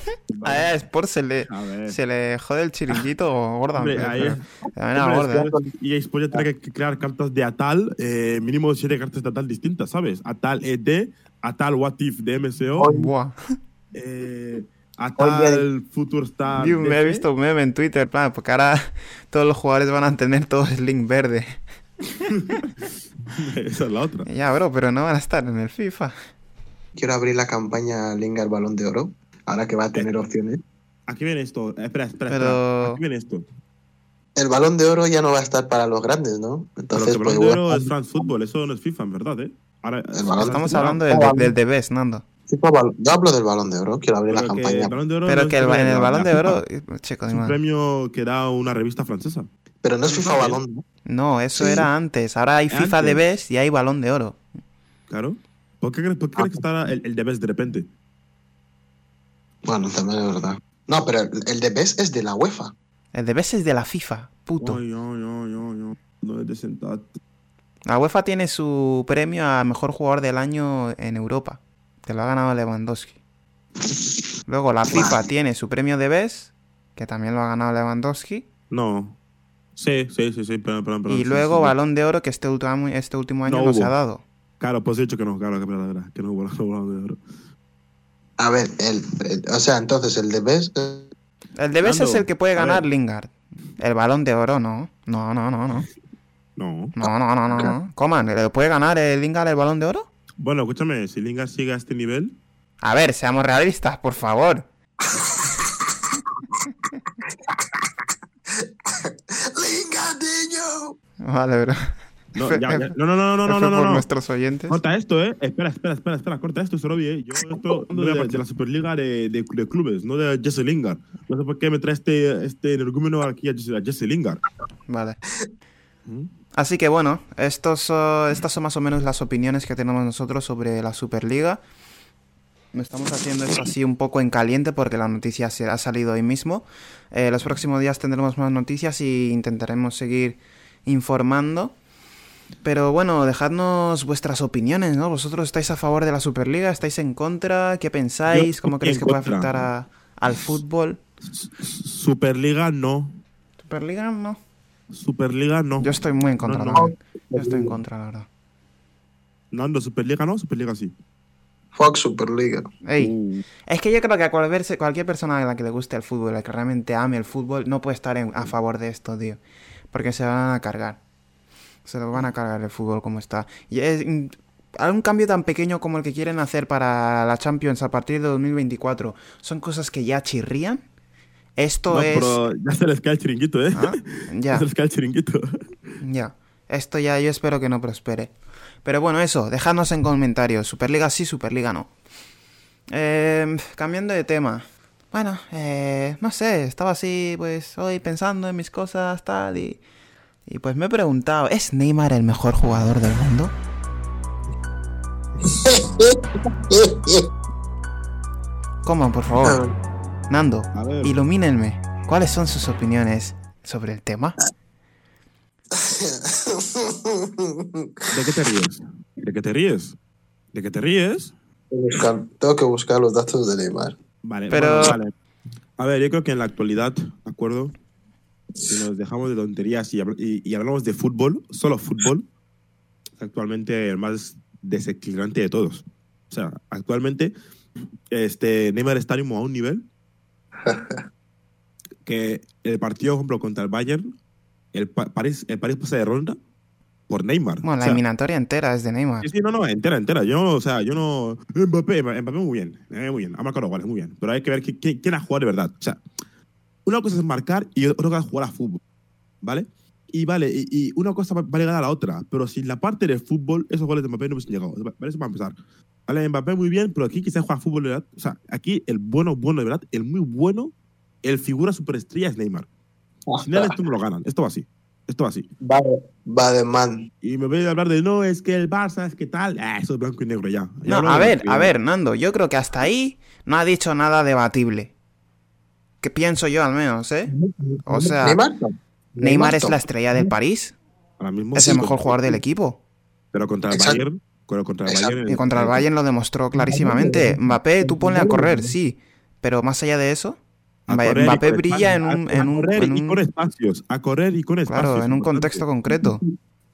A Sport se le, A ver. se le jode el chiringuito gorda. Hombre, pero- ahí- Hombre, gorda, es que EA Sports ya tiene que crear cartas de Atal, eh, mínimo siete cartas de Atal distintas, ¿sabes? Atal ED, Atal What If de MSO, Oye. Buah. eh, Atal Future Star. Me he visto un meme en Twitter, plan, porque ahora todos los jugadores van a tener todo el link verde. Esa es la otra. Ya, bro, pero no van a estar en el FIFA. Quiero abrir la campaña Linga el balón de oro. Ahora que va a tener opciones. Aquí viene esto. Eh, espera, espera, Pero- espera. Aquí viene esto. El balón de oro ya no va a estar para los grandes, ¿no? Pero Entonces, el pues balón de oro es France Football, eso no es FIFA, en verdad, ¿eh? Ahora, balón- Estamos no, hablando del, de, del de Best, Nando. Yo hablo del balón de oro. Quiero abrir la Pero campaña. el balón de oro no Pero que el, en el balón de oro... eh, Chico, Es un premio que da una revista francesa. Pero no es FIFA balón, ¿no? Eso Sí. era antes. Ahora hay FIFA de. Best y hay balón de oro. Claro. ¿Por qué crees, por qué crees que está el, el de Best de repente? Bueno, también es verdad. No, pero el, el de Best es de la UEFA. El de Best es de la FIFA, puto. Ay, ay, ay, ay, ay. No es de sentarte. La UEFA tiene su premio a mejor jugador del año en Europa. Que lo ha ganado Lewandowski. Luego la FIFA tiene su premio de Best, que también lo ha ganado Lewandowski. No. Sí, sí, sí, sí, perdón, perdón, perdón. Y sí, luego sí, sí. Balón de Oro, que este último, este último año No no, se hubo. ha dado. Claro, pues he dicho que no, claro, que verdad, verdad, que no hubo Balón de Oro. A ver, el, el- o sea, entonces el de Best es- El de Best es el que puede ganar. Lingard. El Balón de Oro no. No, no, no, no. No. No, no, no, no, no. Coman, ¿le puede ganar el Lingard el Balón de Oro? Bueno, escúchame, si Lingard sigue a este nivel, A ver, seamos realistas, por favor. ¡Lingadillo! Vale, bro. No, ya, ya. no, no, no, no, no, F no, no, por no. nuestros oyentes. Corta esto, eh. Espera, espera, espera, espera. Corta esto, Sorobi, eh. Yo esto no de, de la Superliga de, de, de clubes, no de Jesse Lingard. No sé por qué me trae este, este energúmeno aquí a Jesse, a Jesse Lingard. Vale. ¿Mm? Así que bueno, estos, son- estas son más o menos las opiniones que tenemos nosotros sobre la Superliga. No estamos haciendo esto así un poco en caliente porque la noticia se ha salido hoy mismo. Eh, los próximos días tendremos más noticias y intentaremos seguir informando. Pero bueno, dejadnos vuestras opiniones, ¿no? ¿Vosotros estáis a favor de la Superliga? ¿Estáis en contra? ¿Qué pensáis? ¿Cómo creéis que puede afectar a- al fútbol? Superliga no. ¿Superliga? No. Superliga no. Yo estoy muy en contra No, no. Yo estoy en contra, la verdad. Nando, Superliga no, Superliga sí. Fox Superliga. Ey, Uh, Es que yo creo que a cualquier, cualquier persona a la que le guste el fútbol, a la que realmente ame el fútbol, no puede estar en- a favor de esto, tío. Porque se van a cargar. Se lo van a cargar el fútbol como está. Y es, mm, un cambio tan pequeño como el que quieren hacer para la Champions a partir de 2024 son cosas que ya chirrían. Esto no, es... pero ya se les cae el chiringuito, eh. ¿Ah? Ya Ya, se les cae el chiringuito. ya. Esto ya yo espero que no prospere. Pero bueno, eso, dejadnos en comentarios. Superliga sí, Superliga no. Eh, cambiando de tema. Bueno, eh, no sé, estaba así, pues, hoy pensando en mis cosas, tal, y, y pues me he preguntado, ¿es Neymar el mejor jugador del mundo? ¿Cómo, por favor? Nando, A ver. ilumínenme. ¿Cuáles son sus opiniones sobre el tema? ¿De qué te ríes? ¿De qué te ríes? ¿De qué te ríes? Buscar- tengo que buscar los datos de Neymar. Vale, Pero- bueno, vale. A ver, yo creo que en la actualidad, ¿de acuerdo? Si nos dejamos de tonterías y, y- y hablamos de fútbol, solo fútbol, es actualmente el más desequilibrante de todos. O sea, actualmente este, Neymar está a un nivel que el partido, por ejemplo, contra el Bayern, el, Pa- París, el París pasa de ronda por Neymar. Bueno, O la sea, eliminatoria entera es de Neymar. Sí, sí, no, no, entera, entera. Yo, o sea, yo no. Mbappé, Mbappé muy bien, muy bien. Ha marcado goles, muy bien. Pero hay que ver qui- qui- quién ha jugado de verdad. O sea, una cosa es marcar y otra cosa es jugar a fútbol. ¿Vale? Y vale, y, y una cosa va va ligada a la otra. Pero sin la parte de fútbol, esos goles de Mbappé no hubiesen llegado. ¿Vale? Eso para empezar. Vale, Mbappé muy bien, pero aquí quizás juega fútbol de verdad. O sea, aquí el bueno, bueno de verdad, el muy bueno, el figura superestrella es Neymar. Sin él esto no lo ganan. Esto va así. Esto va así. Va de, va de man. Y me voy a hablar de no, es que el Barça, es que tal. Ah, eso es blanco y negro ya. Ya No, a ver, a ver, Nando, yo creo que hasta ahí no ha dicho nada debatible. Que pienso yo al menos, ¿eh? O sea, Neymar. Neymar es la estrella del París, Ahora mismo. es sí, el mejor jugador del equipo. Pero contra el Exacto. Bayern. Pero contra el Exacto. Bayern. Y contra el Bayern lo demostró clarísimamente. Mbappé, tú ponle a correr, sí. Pero más allá de eso, Mbappé brilla en un, a- en un, correr en y con espacios. A correr y con espacios. claro, en un contexto concreto.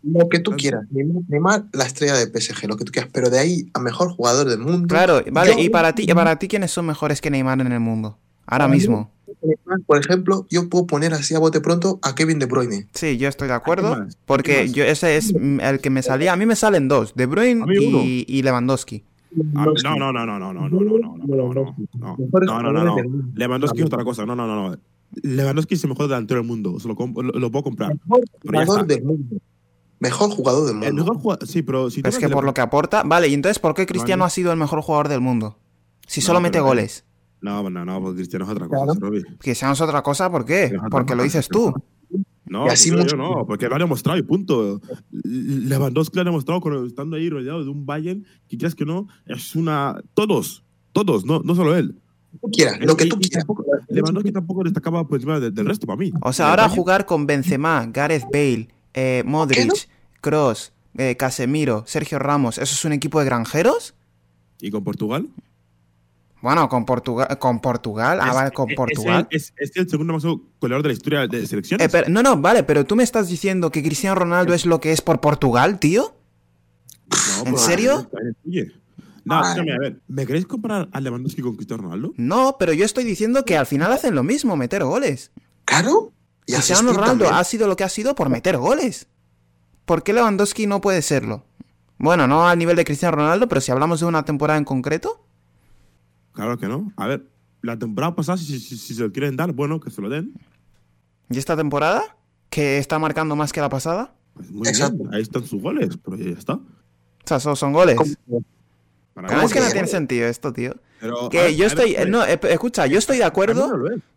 Lo que tú quieras. Neymar, la estrella de PSG, lo que tú quieras. Pero de ahí a mejor jugador del mundo. Claro, vale, Yo- y para ti, para ti, ¿quiénes son mejores que Neymar en el mundo? Ahora mismo. Por ejemplo, yo puedo poner así a bote pronto a Kevin De Bruyne. Sí, yo estoy de acuerdo. Porque yo ese es el que me salía. A mí me salen dos, De Bruyne y Lewandowski. Ah, no, no, no, no, no, no, no, no, no, no, no, no, no, no, no, no, no. Lewandowski es otra cosa. No, no, no, no. Lewandowski es el mejor delantero del mundo. Se lo, lo, lo puedo comprar. Mejor Pero jugador del mundo. Mejor jugador del mundo. El mejor jugador. Sí, pero si tú Es que por lo que aporta. Vale, y entonces, ¿por qué Cristiano Vale. ha sido el mejor jugador del mundo? Si No, solo mete pero- goles. No, no, no, porque Cristiano es otra cosa. Claro. Cristiano es otra cosa, ¿por qué? Pero- Porque lo dices tú. No, Y así porque mucho- yo no, porque lo ha demostrado y punto. Lewandowski lo ha demostrado con- estando ahí rodeado de un Bayern que creas que no, es una... Todos, todos, no, no solo él. tú quieras, lo que tú quieras. tampoco- Lewandowski tampoco destacaba por encima del resto para mí. O sea, ahora jugar con Benzema, Gareth Bale, eh, ¿Qué Modric, no? Cross, Casemiro, Sergio Ramos, ¿eso es un equipo de granjeros? ¿Y con Portugal? Bueno, con Portugal, con Portugal, ah, Es- vale, con es- Portugal. Es, es el segundo más goleador de la historia de selecciones. Eh, pero- no, no, vale, pero tú me estás diciendo que Cristiano Ronaldo es lo que es por Portugal, tío. No, ¿En pero- serio? No, Ay. escúchame, a ver. ¿Me queréis comparar a Lewandowski con Cristiano Ronaldo? No, pero yo estoy diciendo que al final hacen lo mismo, meter goles. Claro. Y Cristiano Ronaldo también. ha sido lo que ha sido por meter goles. ¿Por qué Lewandowski no puede serlo? Bueno, no al nivel de Cristiano Ronaldo, pero si hablamos de una temporada en concreto, Claro que no. A ver, la temporada pasada, si, si- si se lo quieren dar, bueno, que se lo den. ¿y esta temporada? Que está marcando más que la pasada. Pues muy Exacto. bien, ahí están sus goles, pero ya está. O sea, solo son goles. ¿Cómo? ¿Cómo es que no tiene sentido esto, tío? Pero, Que ver, yo estoy. ver, No, eh, escucha, yo estoy de acuerdo.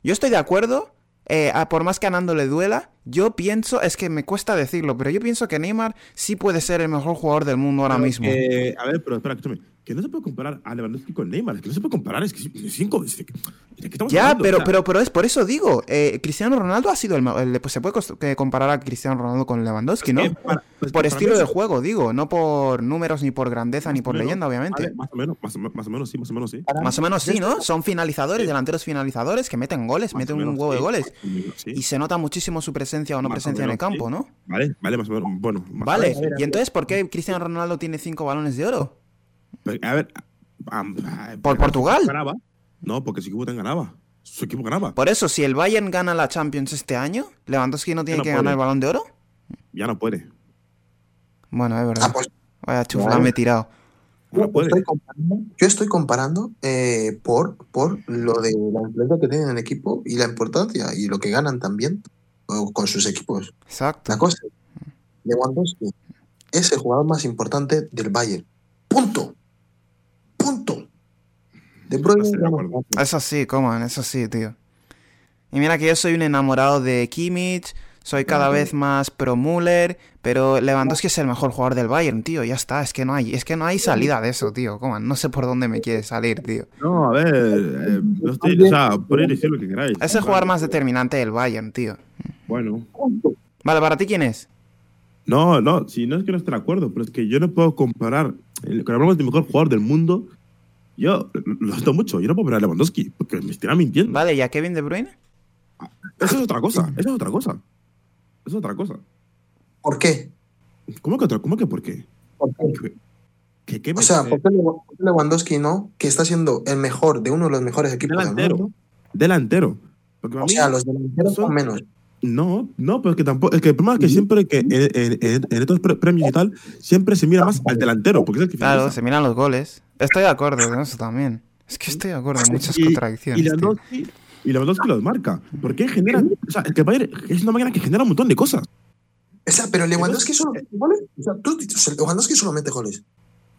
Yo estoy de acuerdo. eh, a- por más que a Nando le duela, yo pienso, es que me cuesta decirlo, pero yo pienso que Neymar sí puede ser el mejor jugador del mundo ahora Pero mismo. que- a ver, pero espera, escúchame. Que no se puede comparar a Lewandowski con Neymar. Que no se puede comparar. Es que es cinco. es que- ¿De qué estamos Ya, hablando? pero, O sea, pero, pero es por eso digo, eh, Cristiano Ronaldo ha sido el, el- pues se puede comparar a Cristiano Ronaldo con Lewandowski, ¿no? eh, para- pues por estilo de es- juego, digo, no por números, ni por grandeza, ni más por menos, leyenda, obviamente. vale, más o menos, más o, me- más o menos sí, más o menos sí. Para Más o menos sí, ¿no? Son finalizadores, delanteros finalizadores que meten goles, Más meten un huevo de goles. menos sí. Y se nota muchísimo su presencia o no Más o presencia en el campo, sí. ¿no? Vale, vale, más o menos. Bueno, más o Vale, menos, y entonces, ¿por qué Cristiano Ronaldo tiene cinco balones de oro? A ver. ah, ¿Por Portugal? Ganaba. No, porque su equipo también ganaba. Su equipo ganaba. Por eso, si el Bayern gana la Champions este año, ¿Lewandowski no tiene no que puede. ganar el balón de oro? Ya no puede. Bueno, es Ah, verdad. pues, Vaya chufla me he tirado. No yo, puede. estoy comparando, yo estoy comparando eh, por, por lo de la influencia que tienen en el equipo y la importancia y lo que ganan también con sus equipos. Exacto. La cosa es, Lewandowski es el jugador más importante del Bayern. Punto. Punto. De No. Eso sí, coman, eso sí, tío. Y mira que yo soy un enamorado de Kimmich, soy cada vez más pro Müller, pero Lewandowski es el mejor jugador del Bayern, tío, ya está, es que no hay, es que no hay salida de eso, tío, coman, no sé por dónde me quiere salir, tío. No, a ver. eh, no estoy, o sea, podéis decir lo que queráis. Es el jugador más determinante del Bayern, tío. Bueno. Vale, ¿para ti quién es? No, no, si no es que no esté de acuerdo, pero es que yo no puedo comparar. Cuando hablamos del mejor jugador del mundo, yo lo siento mucho. Yo no puedo poner a Lewandowski porque me estará mintiendo. Vale, ¿y a Kevin De Bruyne? Eso es otra cosa. Eso es otra cosa. Eso es otra cosa. ¿Por qué? ¿Cómo que otra? ¿Cómo que por qué? ¿Por qué? ¿Qué, qué, qué O me- sea, ¿por qué Lewandowski no? Que está siendo el mejor de uno de los mejores equipos del delantero. mundo. Delantero. Porque O sea, los delanteros son menos. No, no, pero es que tampoco. Es que el problema es que siempre que en, en- en- en estos pre- premios y tal, siempre se mira más al delantero, porque es el que Claro, se miran los goles. Estoy de acuerdo con eso también. Es que estoy de acuerdo en muchas Y- contradicciones. Y tío. Lewandowski, y Lewandowski los marca. Porque genera. O sea, el que Bayern es una máquina que genera un montón de cosas. O sea, pero Lewandowski solo mete goles. O sea, tú has dicho, o sea, Lewandowski solo mete goles.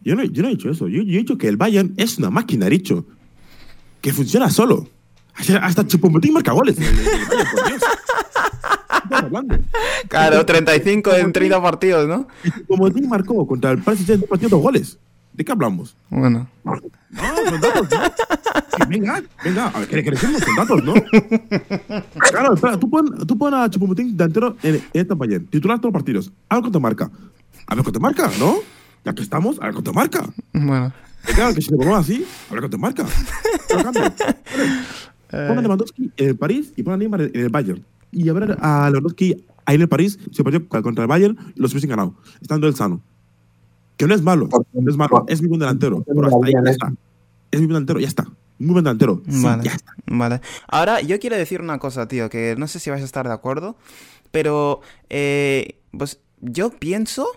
Yo no, yo no he dicho eso. Yo, yo he dicho que el Bayern es una máquina, he dicho. Que funciona solo. Hasta, Chupomotín marca goles. Claro, 35 en 30 partidos, ¿no? Chupomotín marcó contra el Paris Saint-Germain partido dos goles. ¿De qué hablamos? Bueno. No, son datos, ¿no? Sí, Venga, venga, a ver, crecemos con datos, ¿no? Claro, espera, tú pon, tú pon a Chupomotín delantero en, este Bayern, titular todos los partidos. A ver cuánto marca. A ver cuánto marca, ¿no? Ya que estamos, a ver cuánto marca. Bueno. Claro, que si lo ponemos así, a ver cuánto marca. Pero cambia. Pon a Lewandowski en el París y pon a Neymar en el Bayern. Y a ver a Lewandowski ahí en el París, si el partido contra el Bayern, los hubiesen ganado, estando él sano. Que no es malo, no es malo, es muy buen delantero. Pero hasta ahí ya está. Es muy buen delantero, ya está. Muy buen delantero. Sí, Vale. ya está. Vale. Ahora, yo quiero decir una cosa, tío, que no sé si vais a estar de acuerdo, pero eh, pues yo pienso,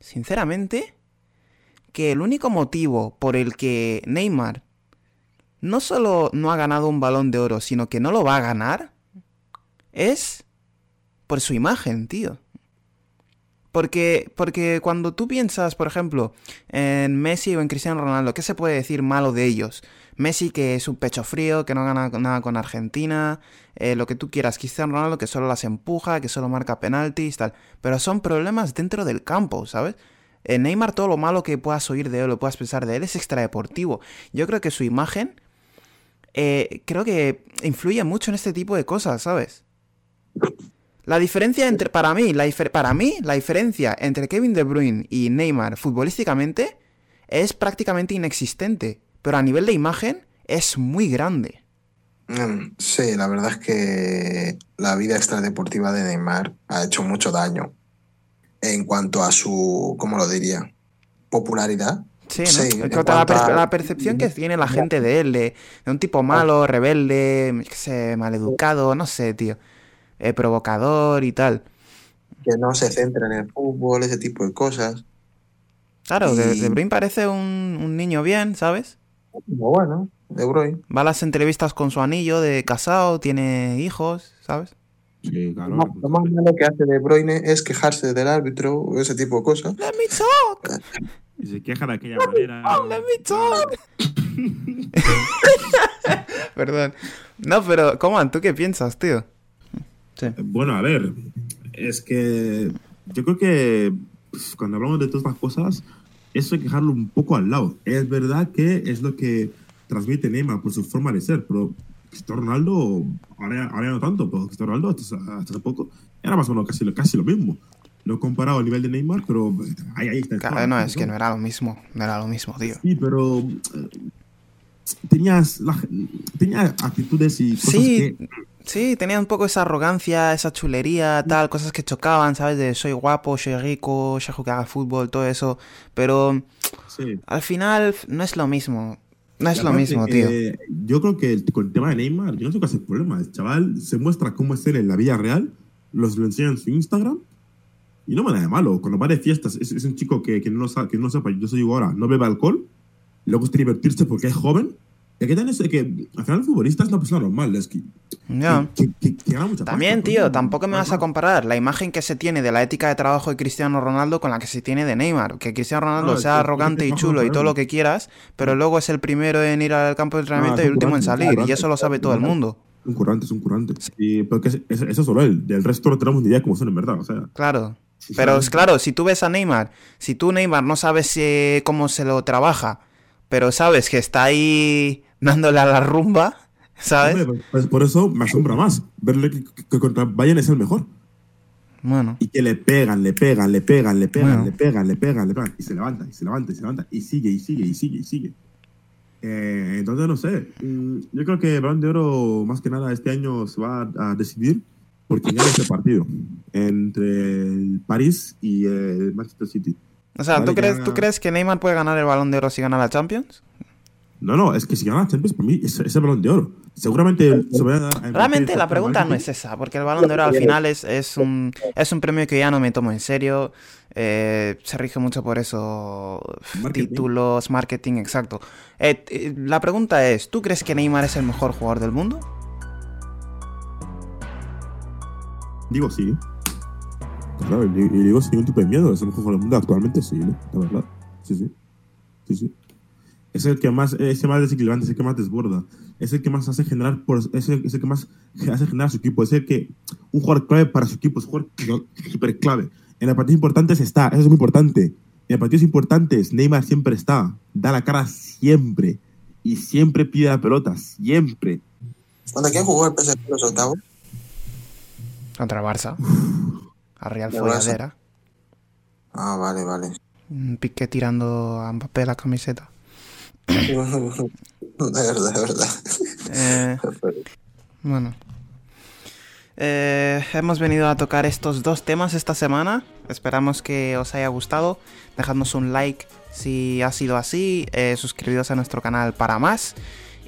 sinceramente, que el único motivo por el que Neymar no solo no ha ganado un balón de oro, sino que no lo va a ganar, es por su imagen, tío. Porque, porque cuando tú piensas, por ejemplo, en Messi o en Cristiano Ronaldo, ¿qué se puede decir malo de ellos? Messi que es un pecho frío, que no gana nada con Argentina, eh, lo que tú quieras. Cristiano Ronaldo que solo las empuja, que solo marca penaltis, tal. Pero son problemas dentro del campo, ¿sabes? En Neymar todo lo malo que puedas oír de él o puedas pensar de él es extradeportivo. Yo creo que su imagen eh, creo que influye mucho en este tipo de cosas, ¿sabes? La diferencia entre, para mí, la para mí, la diferencia entre Kevin De Bruyne y Neymar futbolísticamente es prácticamente inexistente, pero a nivel de imagen es muy grande. Mm, Sí, la verdad es que la vida extradeportiva de Neymar ha hecho mucho daño en cuanto a su, ¿cómo lo diría? Popularidad. Sí, ¿no? Sí, En en cuanto a la, a- la percepción que tiene la gente de él, de, de un tipo malo, rebelde, qué sé, maleducado, no sé, tío, eh, provocador y tal. que no se centra en el fútbol, ese tipo de cosas. Claro, De, Y- De Bruyne parece un, un niño bien, ¿sabes? Bueno, De Bruyne. Va a las entrevistas con su anillo de casado, tiene hijos, ¿sabes? Sí, claro. Lo más- lo más malo que hace De Bruyne es quejarse del árbitro o ese tipo de cosas. Let me talk, Y se queja de aquella manera. let me talk. Perdón. No, pero, Coman, ¿tú qué piensas, tío? Sí. Bueno, a ver, es que yo creo que pues, cuando hablamos de todas estas cosas, eso hay que dejarlo un poco al lado. Es verdad que es lo que transmite Neymar por su forma de ser, pero Cristiano Ronaldo, ahora, ahora no tanto, pero Cristiano Ronaldo hasta, hasta hace poco era más o menos casi, casi lo mismo. No he comparado a nivel de Neymar, pero ahí, ahí está. Claro, no, es que no era lo mismo, no era lo mismo, tío. Sí, pero eh, tenías, la- tenía actitudes y cosas Sí, que sí, tenía un poco esa arrogancia, esa chulería, tal, cosas que chocaban, ¿sabes? De soy guapo, soy rico, soy jugar al fútbol, todo eso. Pero sí. al final no es lo mismo. No es Y lo aparte mismo, tío. que Yo creo que con el tema de Neymar, yo no sé es el problema. El chaval se muestra cómo es él en la vida real, los lo enseña en su Instagram, y no me da de malo. Cuando va de fiestas, es, es un chico que, que, no sabe, que no sepa, yo se digo ahora, no bebe alcohol, y luego gusta divertirse porque es joven. Y aquí también es que al final el futbolista es una persona normal, es que, Ya. que, que- que mucha También, pasta, tío, tampoco me vas a comparar la imagen que se tiene de la ética de trabajo de Cristiano Ronaldo con la que se tiene de Neymar. Que Cristiano Ronaldo No, es sea que- arrogante y que chulo y todo lo que quieras, pero luego es el primero en ir al campo de entrenamiento Ah, y el último en salir. Y eso lo sabe todo el mundo. Un currante, es un currante. Y, porque es- es- eso solo él. Del resto no tenemos ni idea cómo son en verdad. O sea, Claro. Sí, Pero es claro, si tú ves a Neymar, si tú Neymar no sabes eh, cómo se lo trabaja, pero sabes que está ahí dándole a la rumba, ¿sabes? Hombre, pues por eso me asombra más verle que, que contra Bayern es el mejor. Bueno, Y que le pegan, le pegan, le pegan, le pegan, Bueno. le pegan, le pegan, le pegan. Y se levanta, y se levanta, y se levanta. Y sigue, y sigue, y sigue, y sigue. Eh, entonces, no sé. Mm, Yo creo que el Balón de Oro, más que nada, este año se va a decidir por quién gana este partido. Entre el París y el Manchester City. o sea, Vale, ¿tú, crees, ¿tú crees que Neymar puede ganar el balón de oro si gana la Champions? No, no, es que si gana la Champions, para mí es, es el Balón de Oro. Seguramente se va a dar. Realmente la pregunta no es esa, porque el balón de oro al final es, es, un, es un premio que ya no me tomo en serio. eh, se rige mucho por eso. Marketing. Títulos, marketing, exacto. Eh, eh, la pregunta es, ¿tú crees que Neymar es el mejor jugador del mundo? Digo sí. Claro, y, digo sin ningún tipo de miedo. Es el mejor jugador del mundo actualmente, sí, ¿no? La verdad. Sí, sí. Sí, sí. Es el que más, es el más desequilibrante, es el que más desborda. Es el que más hace generar, por, es, el, que más hace generar su equipo. Es el que, un jugador clave para su equipo, es un jugador súper clave. En los partidos importantes está, eso es muy importante. En los partidos importantes, Neymar siempre está, da la cara siempre. Y siempre pide la pelota, siempre. ¿Contra quién jugó el PSG los octavos? Contra el Barça. A Real. Folladera. Ah, vale, vale. Un pique tirando a Mbappé la camiseta. de verdad, de verdad. Eh, Bueno. Eh, hemos venido a tocar estos dos temas esta semana. Esperamos que os haya gustado. Dejadnos un like si ha sido así. Eh, suscribiros a nuestro canal para más.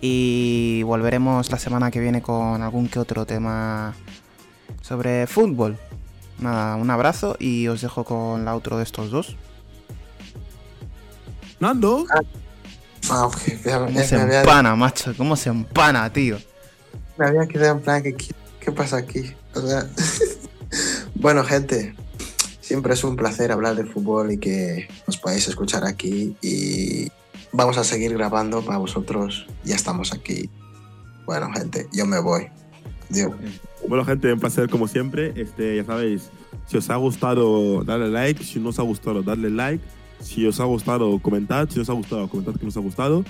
Y volveremos la semana que viene con algún que otro tema sobre fútbol. Nada, un abrazo y os dejo con la outro de estos dos. Nando. Ah, ok. Ya, ¿Cómo ya se me, había, empana, macho? ¿Cómo se empana, tío? me había quedado en plan, ¿qué, qué pasa aquí? O sea, bueno, gente, siempre es un placer hablar de fútbol y que os podáis escuchar aquí. Y vamos a seguir grabando para vosotros. Ya estamos aquí. Bueno, gente, yo me voy. Dios. Bueno, gente, un placer como siempre. Este, ya sabéis, si os ha gustado, darle like. Si no os ha gustado, darle like. Si os ha gustado, comentad. Si os ha gustado, comentad que nos ha gustado.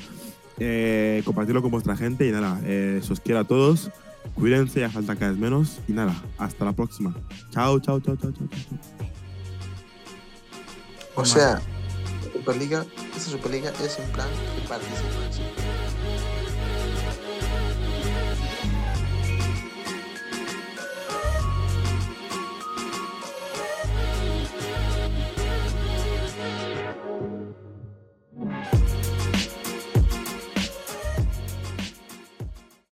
eh, compartirlo con vuestra gente y nada, eh, os quiero a todos. Cuídense, ya falta cada vez menos. Y nada, hasta la próxima. Chao, chao, chao, chao, chao. O sea, Superliga, esta Superliga es en plan que participan.